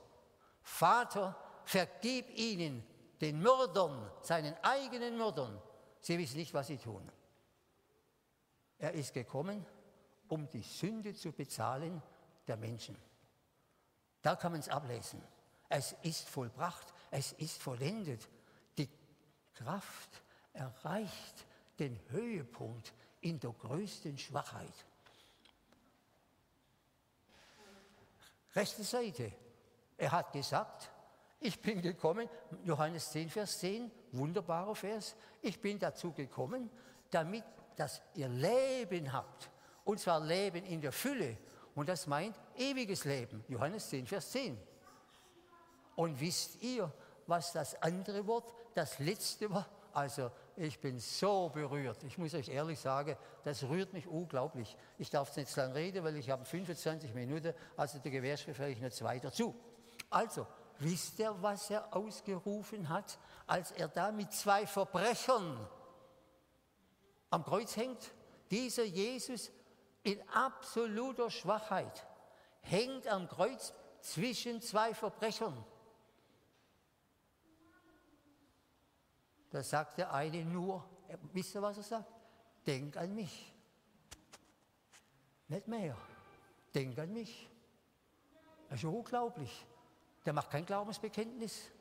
Vater, vergib ihnen, den Mördern, seinen eigenen Mördern, sie wissen nicht, was sie tun. Er ist gekommen, um die Sünde zu bezahlen der Menschen. Da kann man es ablesen. Es ist vollbracht, es ist vollendet. Die Kraft erreicht den Höhepunkt in der größten Schwachheit. Rechte Seite. Er hat gesagt, ich bin gekommen, Johannes 10, Vers 10, wunderbarer Vers, ich bin dazu gekommen, damit dass ihr Leben habt. Und zwar Leben in der Fülle. Und das meint ewiges Leben. Johannes 10, Vers 10. Und wisst ihr, was das andere Wort, das letzte war? Also ich bin so berührt. Ich muss euch ehrlich sagen, das rührt mich unglaublich. Ich darf es nicht lang reden, weil ich habe 25 Minuten, also der Gewährsbefehl nur zwei dazu. Also, wisst ihr, was er ausgerufen hat, als er da mit zwei Verbrechern am Kreuz hängt? Dieser Jesus in absoluter Schwachheit hängt am Kreuz zwischen zwei Verbrechern. Da sagt der eine nur, wisst ihr, was er sagt? Denk an mich. Nicht mehr. Denk an mich. Das ist unglaublich. Der macht kein Glaubensbekenntnis,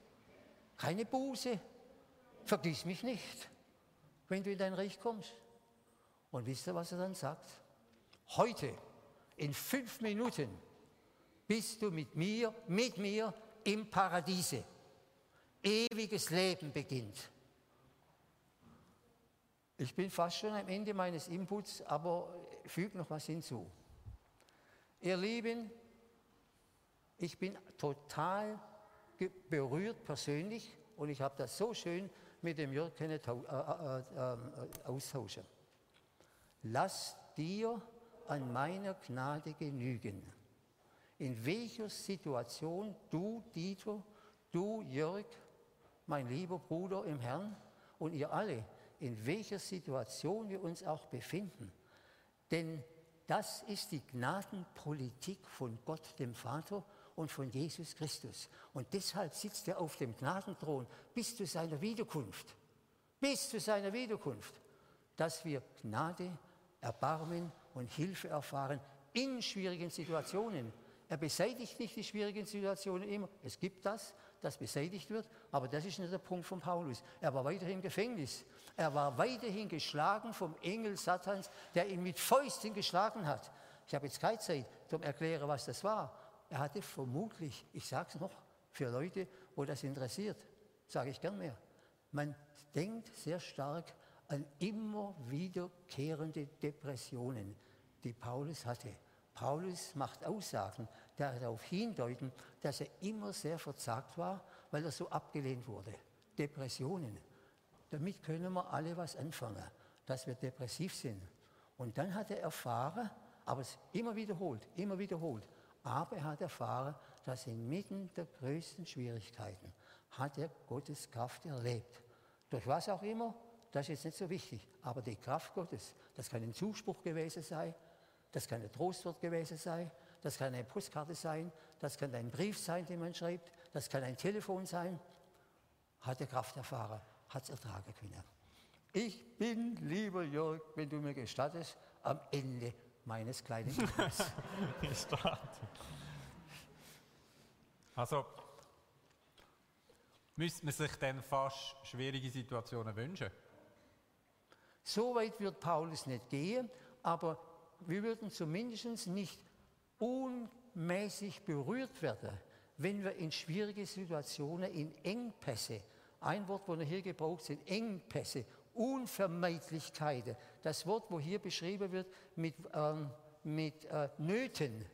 keine Buße. Vergiss mich nicht, wenn du in dein Reich kommst. Und wisst ihr, was er dann sagt? Heute, in fünf Minuten, bist du mit mir, mit mir im Paradiese. Ewiges Leben beginnt. Ich bin fast schon am Ende meines Inputs, aber füge noch was hinzu. Ihr Lieben, ich bin total berührt persönlich und ich habe das so schön mit dem Jörg äh, äh, äh, äh, austauschen. Lass dir an meiner Gnade genügen. In welcher Situation du, Dieter, du, Jörg, mein lieber Bruder im Herrn und ihr alle in welcher Situation wir uns auch befinden. Denn das ist die Gnadenpolitik von Gott, dem Vater und von Jesus Christus. Und deshalb sitzt er auf dem Gnadenthron bis zu seiner Wiederkunft. Bis zu seiner Wiederkunft. Dass wir Gnade, Erbarmen und Hilfe erfahren in schwierigen Situationen. Er beseitigt nicht die schwierigen Situationen immer. Es gibt das, das beseitigt wird, aber das ist nicht der Punkt von Paulus. Er war weiterhin im Gefängnis. Er war weiterhin geschlagen vom Engel Satans, der ihn mit Fäusten geschlagen hat. Ich habe jetzt keine Zeit zum Erklären, was das war. Er hatte vermutlich, ich sage es noch, für Leute, wo das interessiert, sage ich gern mehr. Man denkt sehr stark an immer wiederkehrende Depressionen, die Paulus hatte. Paulus macht Aussagen, die darauf hindeuten, dass er immer sehr verzagt war, weil er so abgelehnt wurde. Depressionen. Damit können wir alle was anfangen, dass wir depressiv sind. Und dann hat er erfahren, aber es immer wiederholt, immer wiederholt, aber er hat erfahren, dass inmitten der größten Schwierigkeiten hat er Gottes Kraft erlebt. Durch was auch immer, das ist jetzt nicht so wichtig. Aber die Kraft Gottes, das kann ein Zuspruch gewesen sein, das kann ein Trostwort gewesen sein, das kann eine Postkarte sein, das kann ein Brief sein, den man schreibt, das kann ein Telefon sein. Hat er Kraft erfahren, hat es ertragen können. Ich bin, lieber Jörg, wenn du mir gestattest, am Ende meines kleinen Lebens. also, müsste man sich dann fast schwierige Situationen wünschen? So weit wird Paulus nicht gehen, aber wir würden zumindest nicht unmäßig berührt werden, wenn wir in schwierige Situationen, in Engpässe, ein Wort, wo er hier gebraucht sind, Engpässe, Unvermeidlichkeiten, das Wort, wo hier beschrieben wird mit, ähm, mit äh, Nöten,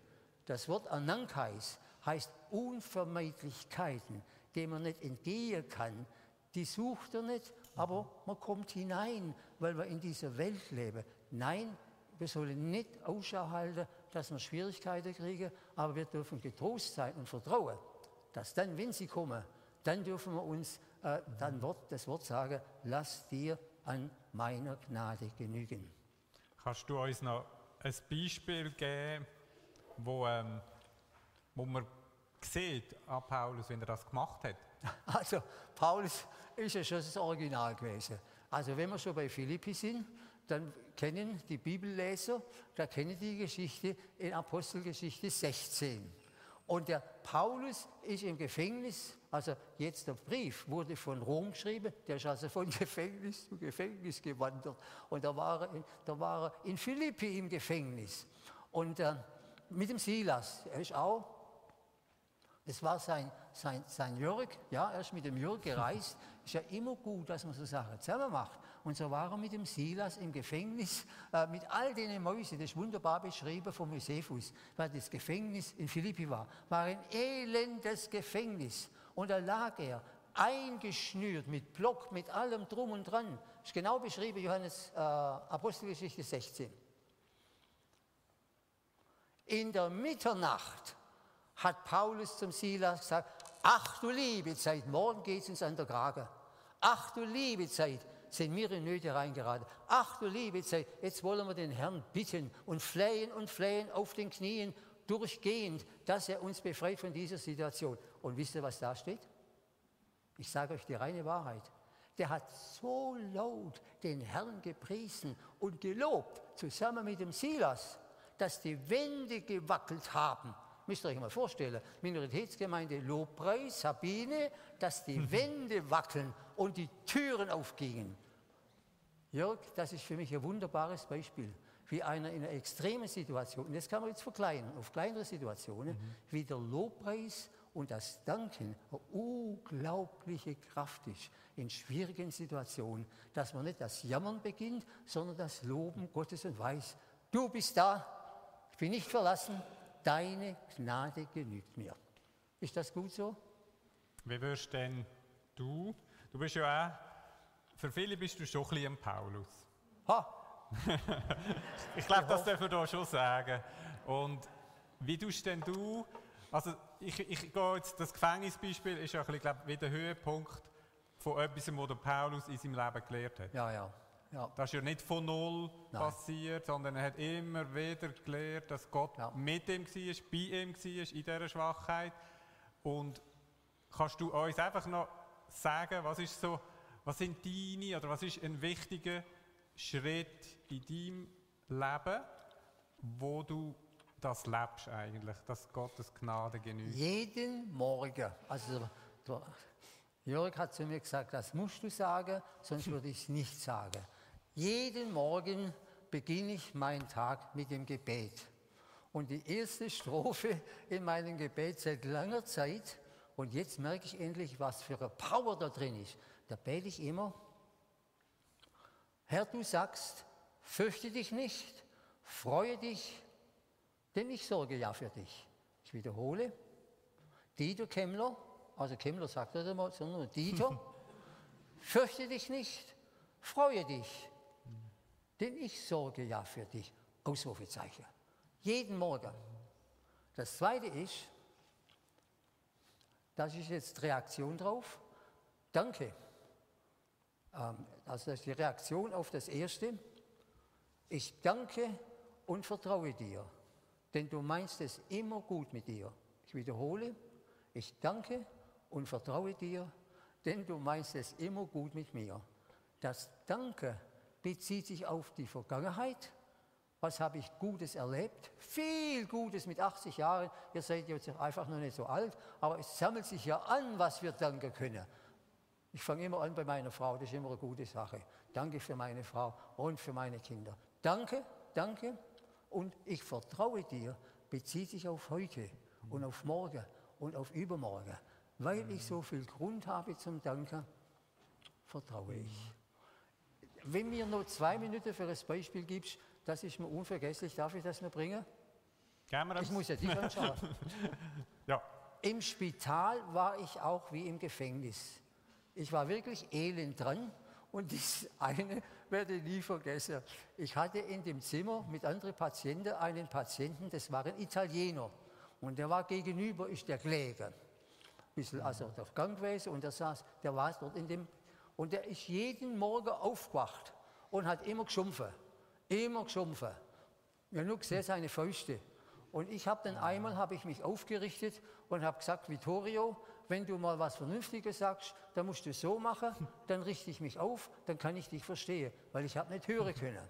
das Wort Anankais heißt Unvermeidlichkeiten, denen man nicht entgehen kann, die sucht er nicht, aber man kommt hinein, weil wir in dieser Welt leben. Nein, wir sollen nicht Ausschau halten, dass wir Schwierigkeiten kriegen, aber wir dürfen getrost sein und vertrauen, dass dann, wenn sie kommen, dann dürfen wir uns äh, dann Wort, das Wort sagen, lass dir an meiner Gnade genügen. Kannst du uns noch ein Beispiel geben, wo, ähm, wo man sieht an Paulus, wenn er das gemacht hat? Also, Paulus ist ja schon das Original gewesen. Also, wenn wir schon bei Philippi sind, dann kennen die Bibelleser, da kennen die Geschichte in Apostelgeschichte 16. Und der Paulus ist im Gefängnis, also jetzt der Brief wurde von Rom geschrieben, der ist also von Gefängnis zu Gefängnis gewandert. Und da war er, da war er in Philippi im Gefängnis. Und äh, mit dem Silas, er ist auch das war sein, sein, sein Jörg, ja, er ist mit dem Jörg gereist. Ist ja immer gut, dass man so Sachen selber macht. Und so war er mit dem Silas im Gefängnis, äh, mit all den Mäusen, das ist wunderbar beschrieben vom Josephus, weil das Gefängnis in Philippi war, war ein elendes Gefängnis. Und da lag er, eingeschnürt mit Block, mit allem drum und dran. Das ist genau beschrieben, Johannes äh, Apostelgeschichte 16. In der Mitternacht hat Paulus zum Silas gesagt, ach du liebe Zeit, morgen geht es uns an der Krage. Ach du liebe Zeit, sind mir in Nöte reingeraten. Ach du liebe Zeit, jetzt wollen wir den Herrn bitten und flehen und flehen auf den Knien durchgehend, dass er uns befreit von dieser Situation. Und wisst ihr, was da steht? Ich sage euch die reine Wahrheit. Der hat so laut den Herrn gepriesen und gelobt, zusammen mit dem Silas, dass die Wände gewackelt haben Müsst ihr euch mal vorstellen, Minoritätsgemeinde Lobpreis, Sabine, dass die. Wände wackeln und die Türen aufgingen. Jörg, das ist für mich ein wunderbares Beispiel, wie einer in einer extremen Situation, und das kann man jetzt verkleinern, auf kleinere Situationen, mhm. wie der Lobpreis und das Danken eine unglaubliche Kraft ist in schwierigen Situationen, dass man nicht das Jammern beginnt, sondern das Loben Gottes und weiß, du bist da, ich bin nicht verlassen, deine Gnade genügt mir. Ist das gut so? Wie wirst denn du, du bist ja auch, für viele bist du schon ein bisschen ein Paulus. Ha! ich glaube, das dürfen wir hier schon sagen. Und wie tust denn du, also ich, ich gehe jetzt, das Gefängnisbeispiel ist ja ein bisschen, glaube wie der Höhepunkt von etwas, was der Paulus in seinem Leben gelernt hat. Ja, ja. Ja. Das ist ja nicht von null Nein. passiert, sondern er hat immer wieder gelernt, dass Gott ja. mit ihm war, bei ihm war, in dieser Schwachheit. Und kannst du uns einfach noch sagen, was, ist so, was sind deine oder was ist ein wichtiger Schritt in deinem Leben, wo du das lebst eigentlich, dass Gottes Gnade genügt? Jeden Morgen. Also Jörg hat zu mir gesagt, das musst du sagen, sonst würde ich es nicht sagen. Jeden Morgen beginne ich meinen Tag mit dem Gebet. Und die erste Strophe in meinem Gebet seit langer Zeit, und jetzt merke ich endlich, was für eine Power da drin ist. Da bete ich immer, Herr, du sagst, fürchte dich nicht, freue dich, denn ich sorge ja für dich. Ich wiederhole, Dieter Kemmler, also Kemmler sagt das immer, sondern Dieter, fürchte dich nicht, freue dich, denn ich sorge ja für dich. Ausrufezeichen. Jeden Morgen. Das zweite ist, das ist jetzt Reaktion drauf. Danke. Ähm, also das ist die Reaktion auf das Erste. Ich danke und vertraue dir, denn du meinst es immer gut mit dir. Ich wiederhole, ich danke und vertraue dir, denn du meinst es immer gut mit mir. Das Danke bezieht sich auf die Vergangenheit. Was habe ich Gutes erlebt? Viel Gutes mit 80 Jahren. Ihr seid jetzt einfach noch nicht so alt, aber es sammelt sich ja an, was wir danken können. Ich fange immer an bei meiner Frau, das ist immer eine gute Sache. Danke für meine Frau und für meine Kinder. Danke, danke und ich vertraue dir, bezieht sich auf heute und auf morgen und auf übermorgen. Weil ich so viel Grund habe zum Danken, vertraue ich. Wenn mir nur zwei Minuten für das Beispiel gibst, das ist mir unvergesslich. Darf ich das mir bringen? Gerne. Ich muss ja dich anschauen. ja. Im Spital war ich auch wie im Gefängnis. Ich war wirklich elend dran und das eine werde ich nie vergessen. Ich hatte in dem Zimmer mit anderen Patienten einen Patienten, das war ein Italiener. Und der war gegenüber, ist der Kläger. Ein bisschen also der Gang gewesen und der saß, der war dort in dem, und der ist jeden Morgen aufgewacht und hat immer geschumpfen. Immer geschumpfen. Ja, nur gesehen seine Fäuste. Und ich habe dann einmal, habe ich mich aufgerichtet und habe gesagt, Vittorio, wenn du mal was Vernünftiges sagst, dann musst du es so machen, dann richte ich mich auf, dann kann ich dich verstehen, weil ich habe nicht hören können.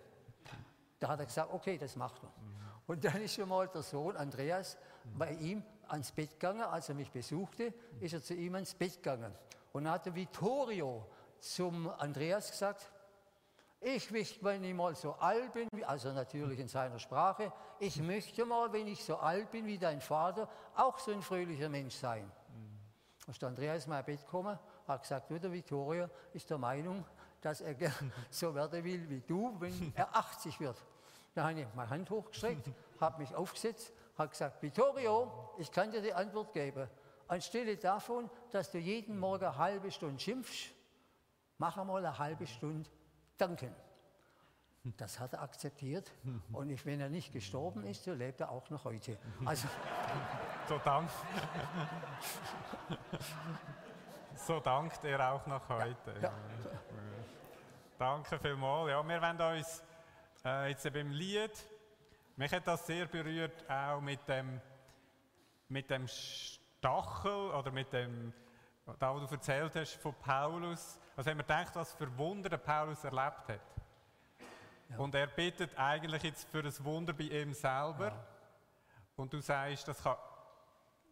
Da hat er gesagt, okay, das macht man. Und dann ist schon mal der Sohn Andreas bei ihm ans Bett gegangen, als er mich besuchte, ist er zu ihm ans Bett gegangen. Und dann hat der Vittorio zum Andreas gesagt, ich möchte, wenn ich mal so alt bin, also natürlich in seiner Sprache, ich möchte mal, wenn ich so alt bin wie dein Vater, auch so ein fröhlicher Mensch sein. Da ist Andreas in mein Bett gekommen, hat gesagt, der Vittorio ist der Meinung, dass er so werden will wie du, wenn er 80 wird. Da habe ich meine Hand hochgestreckt, habe mich aufgesetzt, habe gesagt, Vittorio, ich kann dir die Antwort geben. Anstelle davon, dass du jeden Morgen eine halbe Stunde schimpfst, mach einmal eine halbe Stunde danken. Das hat er akzeptiert. Und wenn er nicht gestorben ist, so lebt er auch noch heute. Also, so, dank. so dankt er auch noch heute. Ja, ja. Danke vielmals. Ja, wir wollen uns äh, jetzt beim Lied, mich hat das sehr berührt, auch mit dem, mit dem Stachel oder mit dem, da wo du erzählt hast von Paulus. Also wenn man denkt, was für Wunder der Paulus erlebt hat. Ja. Und er bittet eigentlich jetzt für ein Wunder bei ihm selber. Ja. Und du sagst, das kann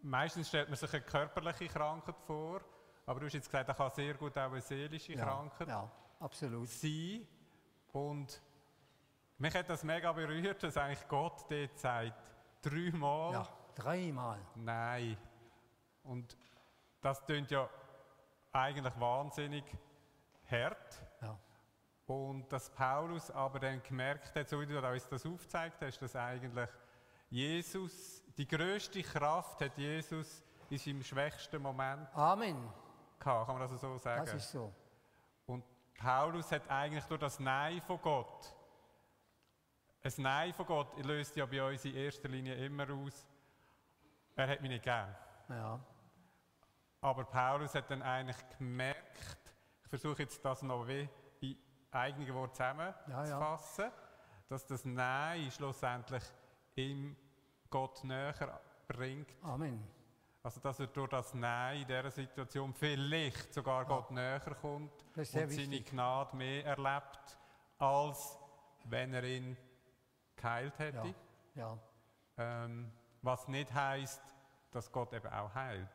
meistens stellt man sich eine körperliche Krankheit vor, aber du hast jetzt gesagt, das kann sehr gut auch eine seelische ja, Krankheit ja, absolut. sein. Und mich hat das mega berührt, dass eigentlich Gott dort sagt, dreimal. Ja, dreimal. Nein. Und das klingt ja eigentlich wahnsinnig hart. Ja. Und dass Paulus aber dann gemerkt hat, so wie du uns das aufgezeigt hast, dass eigentlich Jesus die größte Kraft hat Jesus in seinem schwächsten Moment. Amen. Gehabt, kann man das so sagen? Das ist so. Und Paulus hat eigentlich durch das Nein von Gott, ein Nein von Gott löst ja bei uns in erster Linie immer aus, er hat mich nicht gern. Ja. Aber Paulus hat dann eigentlich gemerkt, versuche jetzt das noch wie in eigenen Worten zusammenzufassen, ja, ja. dass das Nein schlussendlich ihm Gott näher bringt. Amen. Also, dass er durch das Nein in dieser Situation vielleicht sogar ja. Gott näher kommt und seine Gnade mehr erlebt, als wenn er ihn geheilt hätte. Ja. ja. Ähm, was nicht heißt, dass Gott eben auch heilt.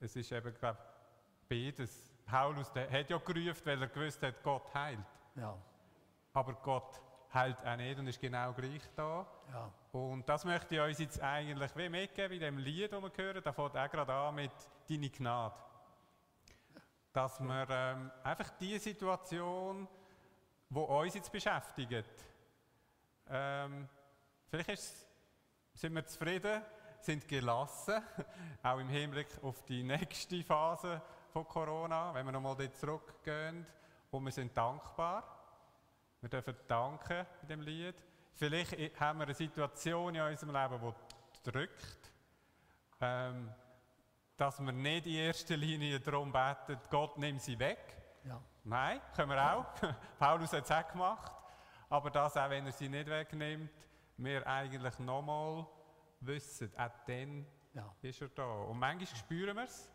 Es ist eben, glaube beides. Paulus der hat ja gerufen, weil er gewusst hat, Gott heilt. Ja. Aber Gott heilt auch nicht und ist genau gleich da. Ja. Und das möchte ich uns jetzt eigentlich wie mitgeben in dem Lied, das wir hören. Da fängt auch gerade an mit «Deine Gnade». Dass wir ähm, einfach die Situation, die uns jetzt beschäftigt, ähm, vielleicht ist, sind wir zufrieden, sind gelassen, auch im Hinblick auf die nächste Phase von Corona, wenn wir nochmal zurückgehen. Und wir sind dankbar. Wir dürfen danken in dem Lied. Vielleicht haben wir eine Situation in unserem Leben, die drückt. Ähm, dass wir nicht in erster Linie darum beten, Gott nimm sie weg. Ja. Nein, können wir auch. Paulus hat es auch gemacht. Aber das, auch wenn er sie nicht wegnimmt, wir eigentlich nochmal wissen, auch dann ja. ist er da. Und manchmal spüren wir es.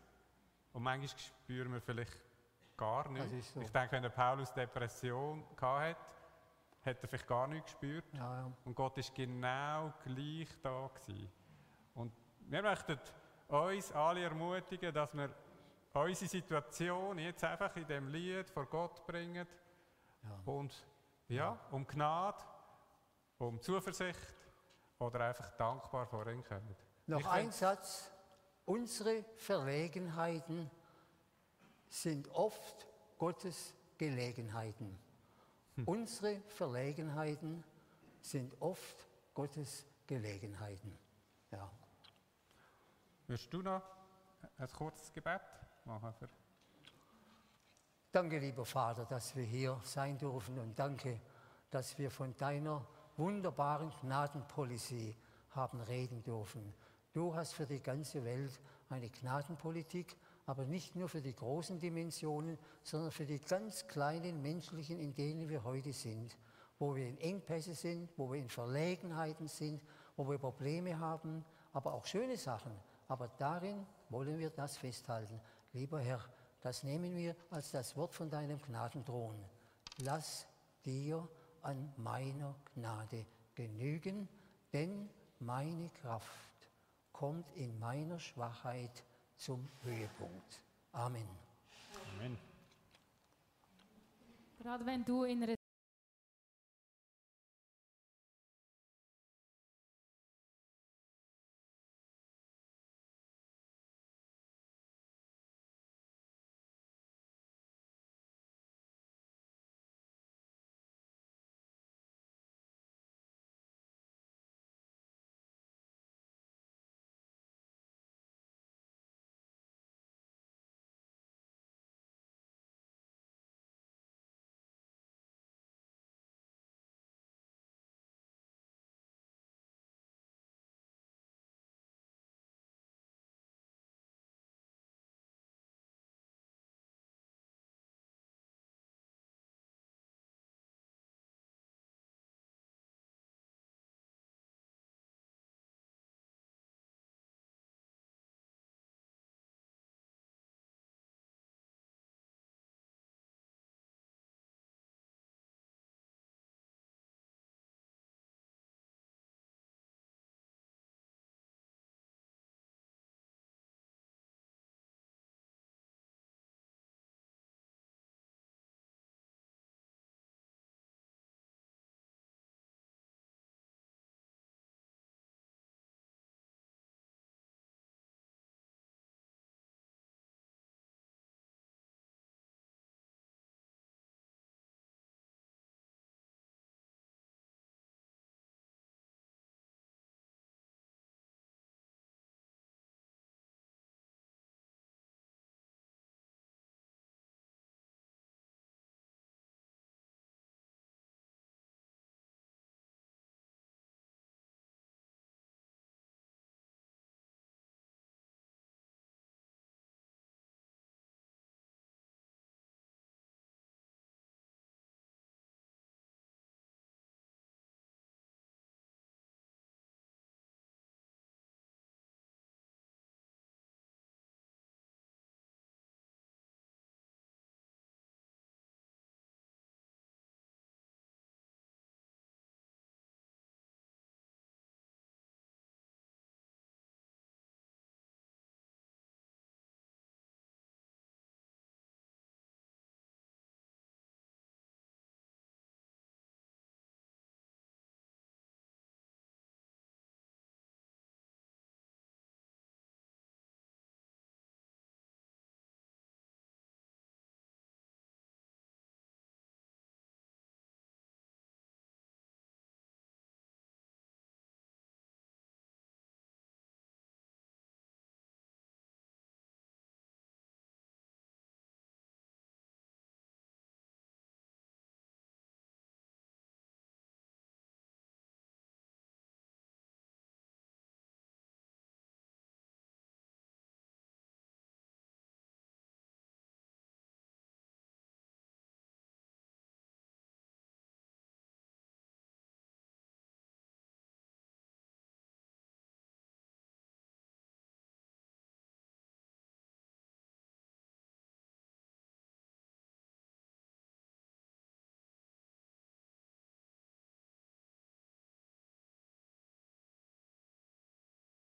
Und manchmal spüren wir vielleicht gar nichts. So. Ich denke, wenn der Paulus Depression hatte, hat er vielleicht gar nichts gespürt. Ja, ja. Und Gott ist genau gleich da gewesen. Und wir möchten uns alle ermutigen, dass wir unsere Situation jetzt einfach in dem Lied vor Gott bringen. Ja. Und ja, um Gnade, um Zuversicht oder einfach dankbar vor ihm kommen. Noch ein Satz. Unsere Verlegenheiten sind oft Gottes Gelegenheiten. Hm. Unsere Verlegenheiten sind oft Gottes Gelegenheiten. Ja. Würdest du noch ein kurzes Gebet machen? Für danke, lieber Vater, dass wir hier sein dürfen und danke, dass wir von deiner wunderbaren Gnadenpolicy haben reden dürfen. Du hast für die ganze Welt eine Gnadenpolitik, aber nicht nur für die großen Dimensionen, sondern für die ganz kleinen menschlichen, in denen wir heute sind, wo wir in Engpässe sind, wo wir in Verlegenheiten sind, wo wir Probleme haben, aber auch schöne Sachen. Aber darin wollen wir das festhalten. Lieber Herr, das nehmen wir als das Wort von deinem Gnadenthron. Lass dir an meiner Gnade genügen, denn meine Kraft kommt in meiner Schwachheit zum Höhepunkt. Amen. Amen. Gerade wenn du in einer